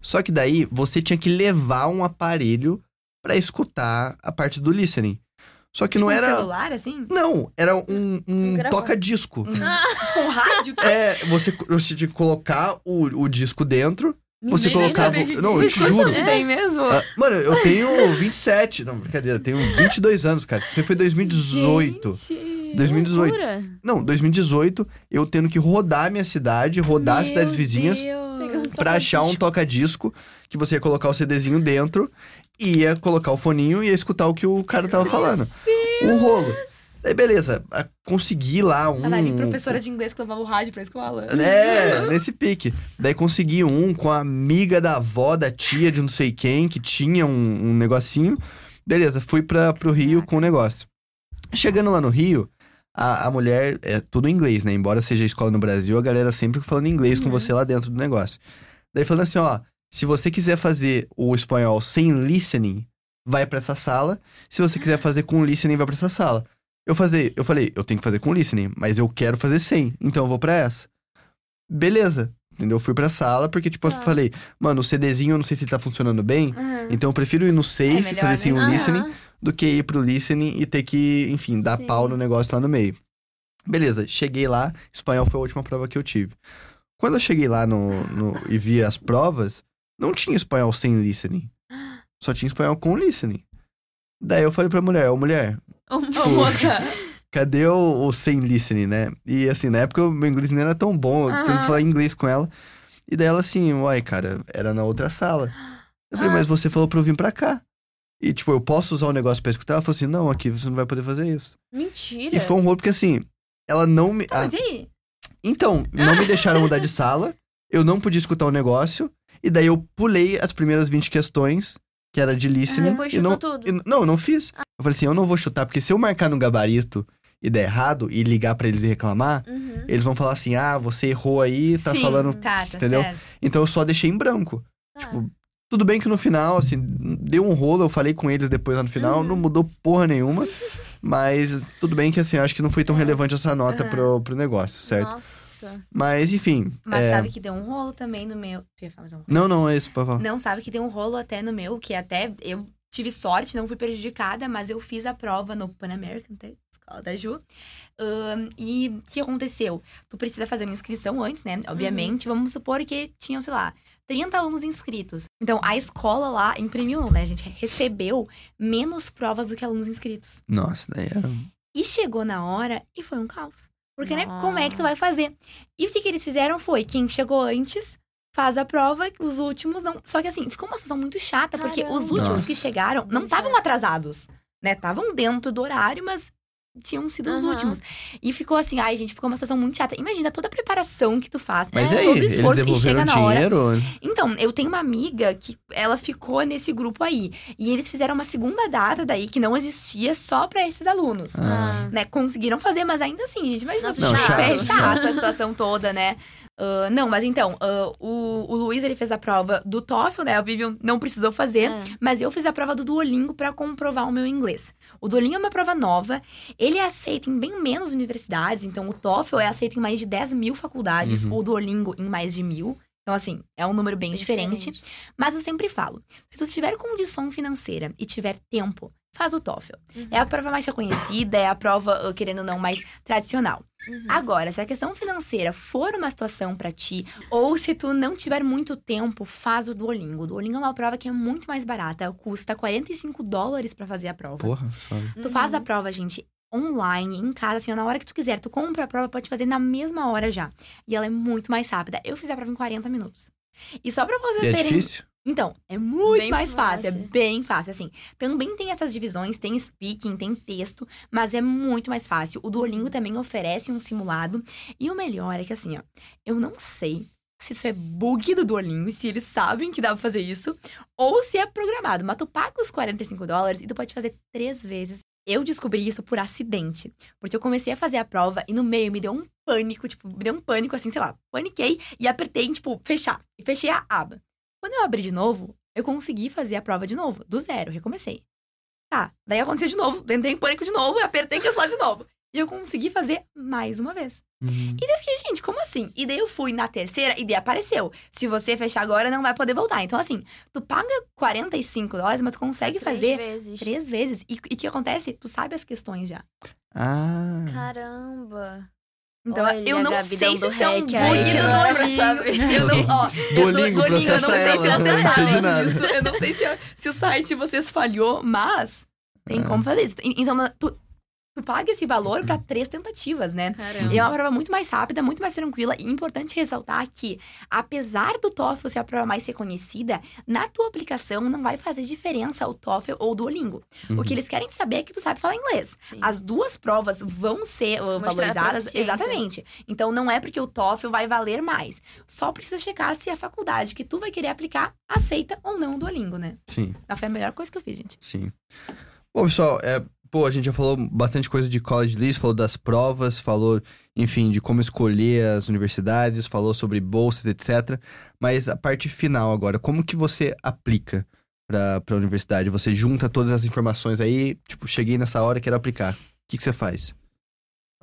Só que daí você tinha que levar um aparelho pra escutar a parte do listening. Só que Tipo não um era. celular, assim? Não, era um, um Um toca-disco. Um- tipo um rádio? É, você, você tinha que colocar o, o disco dentro, você Ninguém colocava. sabe que- Não, eu te juro. anos tem mesmo? Ah, mano, eu tenho 27. Não, brincadeira, eu tenho 22 anos, cara. Isso aí foi 2018. Gente. 2018. Loucura. Não, 2018, eu tendo que rodar a minha cidade, rodar as Meu cidades vizinhas Deus. Pra achar um toca-disco que você ia colocar o CDzinho dentro, ia colocar o foninho e ia escutar o que o cara tava falando. Um rolo. Daí beleza, consegui lá um. Tava ali, professora de inglês que levava o rádio pra escola. É, nesse pique. Daí consegui um com a amiga da avó, da tia de não sei quem, que tinha um, um negocinho. Beleza, fui pra, pro Rio com o negócio. Chegando lá no Rio, a, a mulher, é tudo em inglês, né? Embora seja escola no Brasil, a galera sempre falando inglês com Uhum. você lá dentro do negócio. Daí falando assim, ó, se você quiser fazer o espanhol sem listening, vai pra essa sala. Se você quiser fazer com listening, vai pra essa sala. Eu, fazer, eu falei, eu tenho que fazer com listening, mas eu quero fazer sem, então eu vou pra essa. Beleza. Entendeu? Eu fui pra sala, porque, tipo, eu Tá. falei, mano, o CDzinho eu não sei se ele tá funcionando bem, Uhum. então eu prefiro ir no safe, melhor, fazer sem né? o listening, do que ir pro listening e ter que, enfim, dar Sim. pau no negócio lá no meio. Beleza, cheguei lá, espanhol foi a última prova que eu tive. Quando eu cheguei lá no, no- e vi as provas, não tinha espanhol sem listening. Só tinha espanhol com listening. Daí eu falei pra mulher, ô mulher, Ô, Tipo, moça. cadê o, o sem listening, né? E assim, na época o meu inglês nem era tão bom, eu tentei Aham. falar inglês com ela. E daí ela assim, uai, cara, era na outra sala. Eu falei, Ah. mas você falou pra eu vir pra cá. E, tipo, eu posso usar o negócio pra escutar? Ela falou assim, não, aqui você não vai poder fazer isso. Mentira. E foi um rolo porque, assim, ela não me... Ah, aí? então, não me deixaram mudar de sala, eu não podia escutar o negócio, e daí eu pulei as primeiras 20 questões, que era de listening. depois e não, tudo. e- não, eu não fiz. Eu falei assim, eu não vou chutar, porque se eu marcar no gabarito e der errado, e ligar pra eles e reclamar, Uhum. eles vão falar assim, ah, você errou aí, tá Sim, falando... Tá, tá entendeu? certo. Então eu só deixei em branco. Tá. Tipo, tudo bem que no final, assim, deu um rolo, eu falei com eles depois lá no final, Uhum. não mudou porra nenhuma. Mas tudo bem que, assim, acho que não foi tão É. relevante essa nota Aham. pro, pro negócio, certo? Nossa. Mas, enfim. Mas é... sabe que deu um rolo também no meu. Tu ia falar mais um rolo? Não, não, é isso, por favor. Não, sabe que tem um rolo até no meu, que até eu tive sorte, não fui prejudicada, mas eu fiz a prova no Pan American, escola da Ju. Ahn, e o que aconteceu? Tu precisa fazer uma inscrição antes, né? Obviamente, vamos supor que tinham, sei lá, 30 alunos inscritos. Então, a escola lá imprimiu, não, né? A gente recebeu menos provas do que alunos inscritos. Nossa, daí é... E chegou na hora e foi um caos. Porque, né, como é que tu vai fazer? E o que, que eles fizeram foi, quem chegou antes faz a prova, os últimos não. Só que assim, ficou uma situação muito chata, porque os Caramba. últimos Nossa. que chegaram não estavam atrasados, né? Estavam dentro do horário, mas tinham sido os Aham. últimos. E ficou assim, ai, gente, ficou uma situação muito chata. Imagina toda a preparação que tu faz. Mas todo aí, o eles esforço e chega na hora. dinheiro? Então, eu tenho uma amiga que ela ficou nesse grupo aí. E eles fizeram uma segunda data daí que não existia só pra esses alunos. Ah. Né, conseguiram fazer, mas ainda assim, gente, imagina Nossa, Não, chato, é chato. chata a situação toda, né? Ah, não, mas então, ah, o, o Luiz, ele fez a prova do TOEFL, né? O Vivian não precisou fazer. É. Mas eu fiz a prova do Duolingo pra comprovar o meu inglês. O Duolingo é uma prova nova. Ele é aceito em bem menos universidades. Então, o TOEFL é aceito em mais de 10 mil faculdades. Uhum. O Duolingo em mais de mil. Então, assim, é um número bem diferente. Mas eu sempre falo, se tu tiver condição financeira e tiver tempo, faz o TOEFL. Uhum. É a prova mais reconhecida, é a prova, ah, querendo ou não, mais tradicional. Uhum. Agora, se a questão financeira for uma situação pra ti, ou se tu não tiver muito tempo, faz o Duolingo. O Duolingo é uma prova que é muito mais barata, custa 45 dólares pra fazer a prova. Porra, sabe? Tu faz Uhum. a prova, gente, online, em casa, assim, na hora que tu quiser. Tu compra a prova, pode fazer na mesma hora já. E ela é muito mais rápida. Eu fiz a prova em 40 minutos. E só pra vocês E é terem difícil? Então, é muito Bem mais fácil, é fácil. bem fácil, assim. Também tem essas divisões, tem speaking, tem texto, mas é muito mais fácil. O Duolingo também oferece um simulado. E o melhor é que, assim, ó, eu não sei se isso é bug do Duolingo, se eles sabem que dá pra fazer isso, ou se é programado. Mas tu paga os 45 dólares e tu pode fazer três vezes. Eu descobri isso por acidente. Porque eu comecei a fazer a prova e no meio me deu um pânico, tipo, me deu um pânico assim, sei lá, paniquei e apertei tipo, fechar. E fechei a aba. Quando eu abri de novo, eu consegui fazer a prova de novo, do zero, recomecei. Tá, daí aconteceu de novo, entrei em pânico de novo e apertei cancelar de novo. E eu consegui fazer mais uma vez. Uhum. E daí eu fiquei, gente, como assim? E daí eu fui na terceira e daí apareceu. Se você fechar agora, não vai poder voltar. Então, assim, tu paga 45 dólares, mas tu consegue Três fazer vezes. três vezes. E o que acontece? Tu sabe as questões já. Ah. Caramba. Então, Olha, eu não Gabi sei se isso é um bug do Duolingo. Eu não, ó, Duolingo, eu, Duolingo, eu não sei se ela, vocês não sei de sabem nada. isso. Eu não sei se, se o site de vocês falhou, mas tem Ah. como fazer isso. Então, tu, tu paga esse valor pra três tentativas, né? Caramba. E é uma prova muito mais rápida, muito mais tranquila. E importante ressaltar que, apesar do TOEFL ser a prova mais reconhecida, na tua aplicação não vai fazer diferença o TOEFL ou o Duolingo. Uhum. O que eles querem saber é que tu sabe falar inglês. Sim. As duas provas vão ser uh, valorizadas. Exatamente. Então não é porque o TOEFL vai valer mais. Só precisa checar se a faculdade que tu vai querer aplicar aceita ou não o Duolingo, né? Sim. Mas foi a melhor coisa que eu fiz, gente. Sim. Bom, pessoal, é, a gente já falou bastante coisa de college list, falou das provas, falou, enfim, de como escolher as universidades, falou sobre bolsas, etc. Mas a parte final agora, como que você aplica pra, pra universidade? Você junta todas as informações aí, tipo, cheguei nessa hora, quero aplicar. O que, que você faz?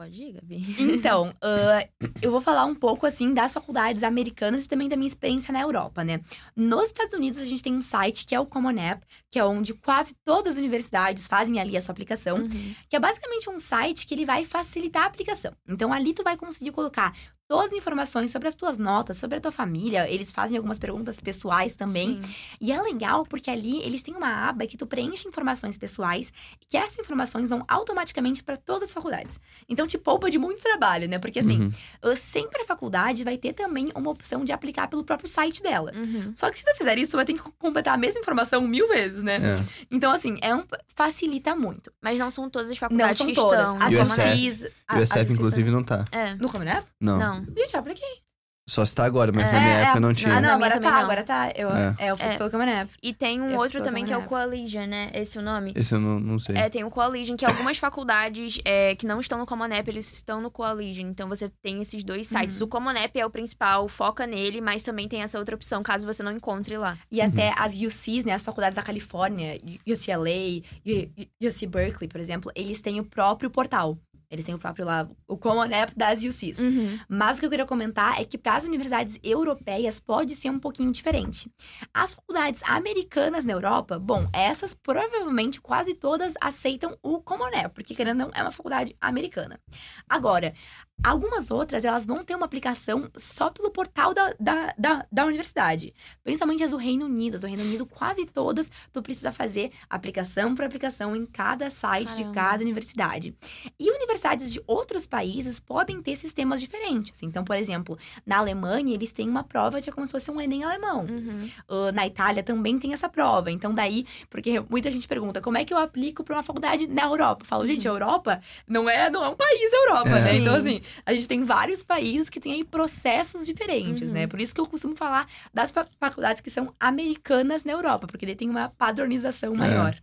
Pode ir, Gabi. Então, ah, eu vou falar um pouco, assim, das faculdades americanas e também da minha experiência na Europa, né? Nos Estados Unidos, a gente tem um site que é o Common App, que é onde quase todas as universidades fazem ali a sua aplicação, Uhum. que é basicamente um site que ele vai facilitar a aplicação. Então, ali tu vai conseguir colocar todas as informações sobre as tuas notas, sobre a tua família. Eles fazem algumas perguntas pessoais também. Sim. E é legal porque ali eles têm uma aba que tu preenche informações pessoais e que essas informações vão automaticamente para todas as faculdades. Então te poupa de muito trabalho, né? Porque assim, Uhum. uh, sempre a faculdade vai ter também uma opção de aplicar pelo próprio site dela. Uhum. Só que se tu fizer isso, tu vai ter que completar a mesma informação mil vezes, né? É. Então, assim, é um, facilita muito. Mas não são todas as Não faculdades são que todas. estão. As E o no SF? Common UCIs... E o a- as SF, UCIs inclusive, não tá. É. No Common App? Não. Não. Gente, eu apliquei. Só se tá agora, mas É, na minha é, época não Ah, tinha. não, Na minha agora também tá, não. agora tá. Eu, É. é. eu fiz É. pelo Common App. E tem um Eu outro fiz também que é o Coalition, né? Esse é o nome? Esse eu não, não sei. É, tem o Coalition, que algumas faculdades é, que não estão no Common App, eles estão no Coalition. Então você tem esses dois sites. Uhum. O Common App é o principal, foca nele, mas também tem essa outra opção, caso você não encontre lá. E até as UCs, né, as faculdades da Califórnia, UCLA, U- U- UC Berkeley, por exemplo, eles têm o próprio portal. Eles têm o próprio lá, o Common App das UCs. Uhum. Mas o que eu queria comentar é que para as universidades europeias pode ser um pouquinho diferente. As faculdades americanas na Europa, bom, essas provavelmente quase todas aceitam o Common App, porque querendo ou não é uma faculdade americana. Agora, algumas outras elas vão ter uma aplicação só pelo portal da, da, da, da universidade. Principalmente as do Reino Unido. As do Reino Unido, quase todas, tu precisa fazer aplicação por aplicação em cada site de Caramba. cada universidade. E universidades de outros países podem ter sistemas diferentes. Então, por exemplo, na Alemanha, eles têm uma prova que é como se fosse um Enem alemão. Uhum. Uh, na Itália também tem essa prova. Então, daí, porque muita gente pergunta como é que eu aplico para uma faculdade na Europa? Eu falo, gente, a Europa não é, não é um país Europa, É. né? Então, assim, a gente tem vários países que têm aí processos diferentes, Uhum. né? Por isso que eu costumo falar das fa- faculdades que são americanas na Europa, porque daí tem uma padronização maior.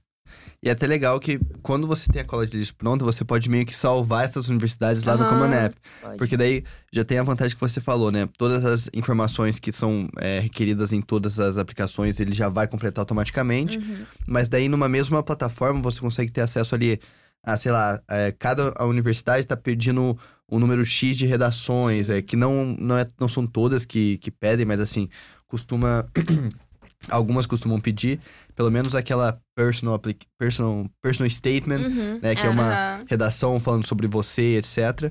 E é até legal que quando você tem a cola de lixo pronta, você pode meio que salvar essas universidades lá no Aham. Common App. Pode. Porque daí já tem a vantagem que você falou, né? Todas as informações que são é, requeridas em todas as aplicações, ele já vai completar automaticamente. Uhum. Mas daí numa mesma plataforma você consegue ter acesso ali a, sei lá, é, cada universidade está pedindo um número X de redações, é, que não, não, é, não são todas que, que pedem, mas assim, costuma. Algumas costumam pedir, pelo menos aquela personal, personal, personal statement, Uhum. né? Que é uma redação falando sobre você, etc.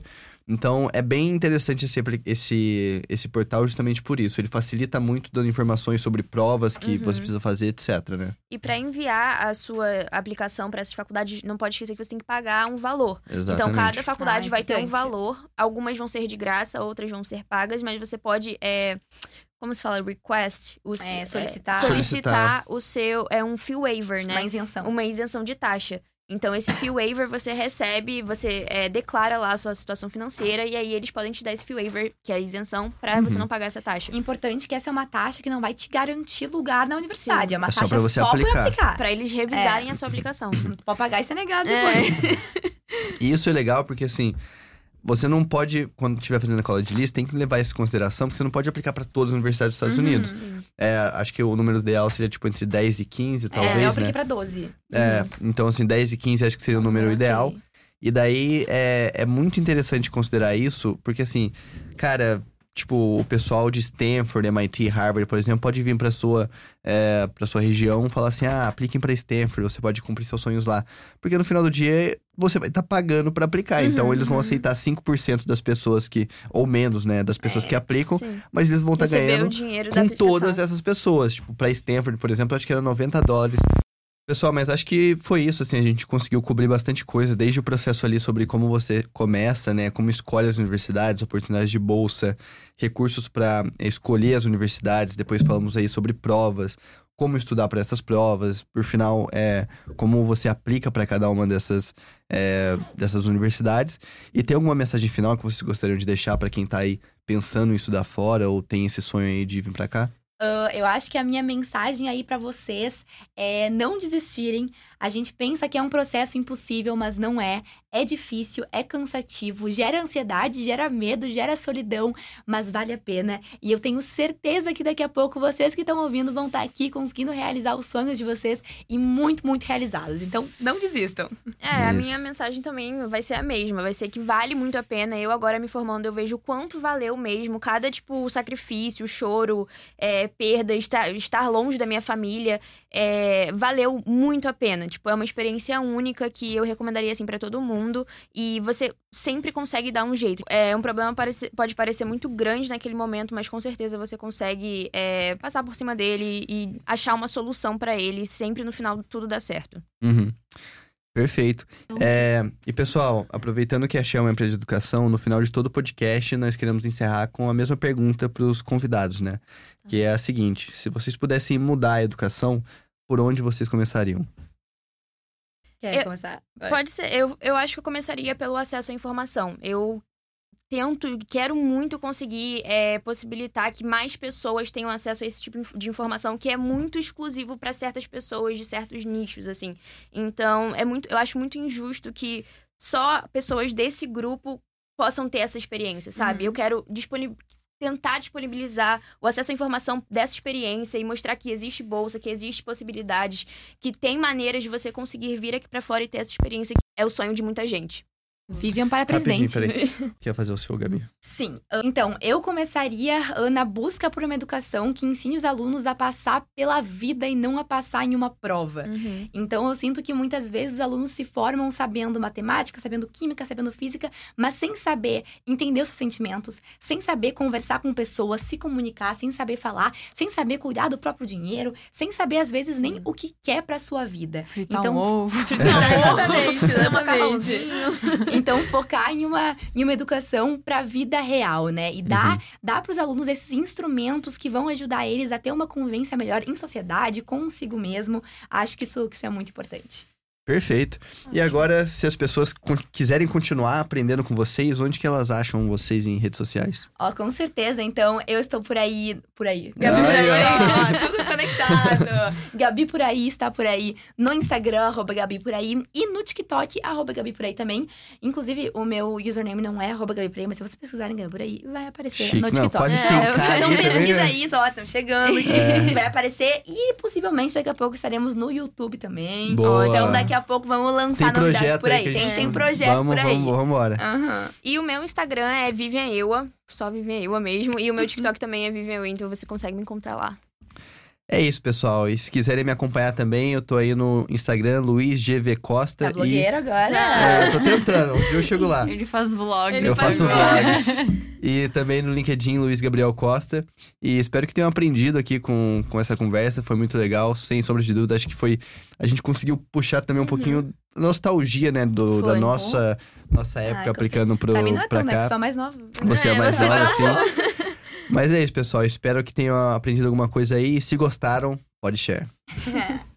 Então, é bem interessante esse, esse, esse portal justamente por isso. Ele facilita muito dando informações sobre provas que Uhum. você precisa fazer, etc, né? E para enviar a sua aplicação para essas faculdades, não pode esquecer que você tem que pagar um valor. Exatamente. Então, cada faculdade Ah, vai ter um valor. Algumas vão ser de graça, outras vão ser pagas, mas você pode. É, como se fala? Request? O, É, é, solicitar. solicitar o seu. É um fee waiver, né? Uma isenção. Uma isenção de taxa. Então, esse fee waiver você recebe, você é, declara lá a sua situação financeira e aí eles podem te dar esse fee waiver, que é a isenção, pra você Uhum. não pagar essa taxa. Importante que essa é uma taxa que não vai te garantir lugar na universidade. Sim. É uma É só taxa você só aplicar. pra aplicar. Pra eles revisarem a sua aplicação. Pode pagar e ser negado É. depois. E isso é legal porque, assim, você não pode, quando estiver fazendo a cola de lista, tem que levar isso em consideração, porque você não pode aplicar para todas as universidades dos Estados Uhum. Unidos. Sim. É, acho que o número ideal seria, tipo, entre 10 e 15, é, eu talvez, apliquei né? pra 12. É, então, assim, 10 e 15 acho que seria o número Ok. ideal. E daí é, é muito interessante considerar isso, porque assim, cara, tipo, o pessoal de Stanford, MIT, Harvard, por exemplo, pode vir pra sua, é, pra sua região e falar assim: ah, apliquem pra Stanford, você pode cumprir seus sonhos lá. Porque no final do dia você vai estar pagando pra aplicar. então Uhum, eles vão uhum. aceitar 5% das pessoas que, ou menos, né, das pessoas É, que aplicam, Sim. mas eles vão estar Receber ganhando o dinheiro da com todas essas pessoas. Tipo, pra Stanford, por exemplo, acho que era 90 dólares. Pessoal, mas acho que foi isso, assim, a gente conseguiu cobrir bastante coisa, desde o processo ali sobre como você começa, né, como escolhe as universidades, oportunidades de bolsa, recursos para escolher as universidades, depois falamos aí sobre provas, como estudar para essas provas, por final, é, como você aplica para cada uma dessas, é, dessas universidades. E tem alguma mensagem final que vocês gostariam de deixar para quem tá aí pensando em estudar fora ou tem esse sonho aí de vir para cá? Ah, eu acho que a minha mensagem aí pra vocês é não desistirem. A gente pensa que é um processo impossível, mas não é. É difícil, é cansativo, gera ansiedade, gera medo, gera solidão, mas vale a pena. E eu tenho certeza que daqui a pouco vocês que estão ouvindo vão estar aqui conseguindo realizar os sonhos de vocês e muito, muito realizados. Então, não desistam. É, a Isso. minha mensagem também vai ser a mesma. Vai ser que vale muito a pena. Eu agora me formando, eu vejo o quanto valeu mesmo. Cada, tipo, sacrifício, choro, é, perda, estar, estar longe da minha família, é, valeu muito a pena. Tipo, é uma experiência única que eu recomendaria, assim, pra todo mundo. mundo e você sempre consegue dar um jeito. É um problema parece, pode parecer muito grande naquele momento, mas com certeza você consegue é, passar por cima dele e achar uma solução para ele. Sempre no final tudo dá certo. Uhum. Perfeito. É, e pessoal, aproveitando que a Shell é uma empresa de educação, no final de todo o podcast nós queremos encerrar com a mesma pergunta para os convidados, né? Que é a seguinte: se vocês pudessem mudar a educação, por onde vocês começariam? Quer Eu- começar? Vai. Pode ser. Eu, eu acho que eu começaria pelo acesso à informação. Eu tento, quero muito conseguir é, possibilitar que mais pessoas tenham acesso a esse tipo de informação que é muito exclusivo para certas pessoas de certos nichos, assim. Então, é muito, eu acho muito injusto que só pessoas desse grupo possam ter essa experiência, sabe? Uhum. Eu quero disponib- tentar disponibilizar o acesso à informação dessa experiência e mostrar que existe bolsa, que existe possibilidades, que tem maneiras de você conseguir vir aqui pra fora e ter essa experiência que é o sonho de muita gente. Vivian para presidente. peraí. Quer fazer o seu, Gabi? Sim. Então, eu começaria ah, na busca por uma educação que ensine os alunos a passar pela vida e não a passar em uma prova. Então, eu sinto que muitas vezes os alunos se formam sabendo matemática, sabendo química, sabendo física, mas sem saber entender os seus sentimentos, sem saber conversar com pessoas, se comunicar, sem saber falar, sem saber cuidar do próprio dinheiro, sem saber, às vezes, nem o que quer pra sua vida. Fritar Então, um ovo. exatamente, Fazer um exatamente. macarrãozinho. Então, focar em uma, em uma educação pra vida real, né? E dar, Uhum. dar pros alunos esses instrumentos que vão ajudar eles a ter uma convivência melhor em sociedade, consigo mesmo. Acho que isso, que isso é muito importante. Perfeito. E agora, se as pessoas quiserem continuar aprendendo com vocês, onde que elas acham vocês em redes sociais? Ó, com certeza. Então, eu estou por aí. Por aí. Gabi por aí. ó. ó, tudo conectado. Gabi por aí está por aí. No Instagram, arroba Gabi por aí. E no TikTok, arroba Gabi por aí também. Inclusive, o meu username não é arroba Gabi por aí, mas se vocês pesquisarem Gabi por aí, vai aparecer Chique. no Não, TikTok. quase É, 100K então pesquisa aí, só, estamos chegando aqui. É. Vai aparecer. E possivelmente daqui a pouco estaremos no YouTube também. Boa. Então daqui a pouco vamos lançar Tem novidades projeto por aí aí. a Tem, gente... tem projeto vamos, por aí. Vamos, vamos embora. Aham. E o meu Instagram é Vivian Eua, só Vivian Eua mesmo. E o meu TikTok também é Vivian Eua, então você consegue me encontrar lá. É isso, pessoal. E se quiserem me acompanhar também, eu tô aí no Instagram, Luiz GV Costa. Tá e... blogueiro agora. É, tô tentando. Um dia eu chego lá. Ele faz vlog. Ele eu faz faço vlogs. vlogs. E também no LinkedIn, Luiz Gabriel Costa. E espero que tenham aprendido aqui com, com essa conversa. Foi muito legal, sem sombra de dúvida. Acho que foi. A gente conseguiu puxar também um pouquinho nostalgia, né? Do, da nossa, nossa época Ai, aplicando pro, Pra mim não é pra tão, né? cá. Porque sou mais nova. Você é, É, mais nova, assim. Mas é isso, pessoal. Espero que tenham aprendido alguma coisa aí. Se gostaram, pode share.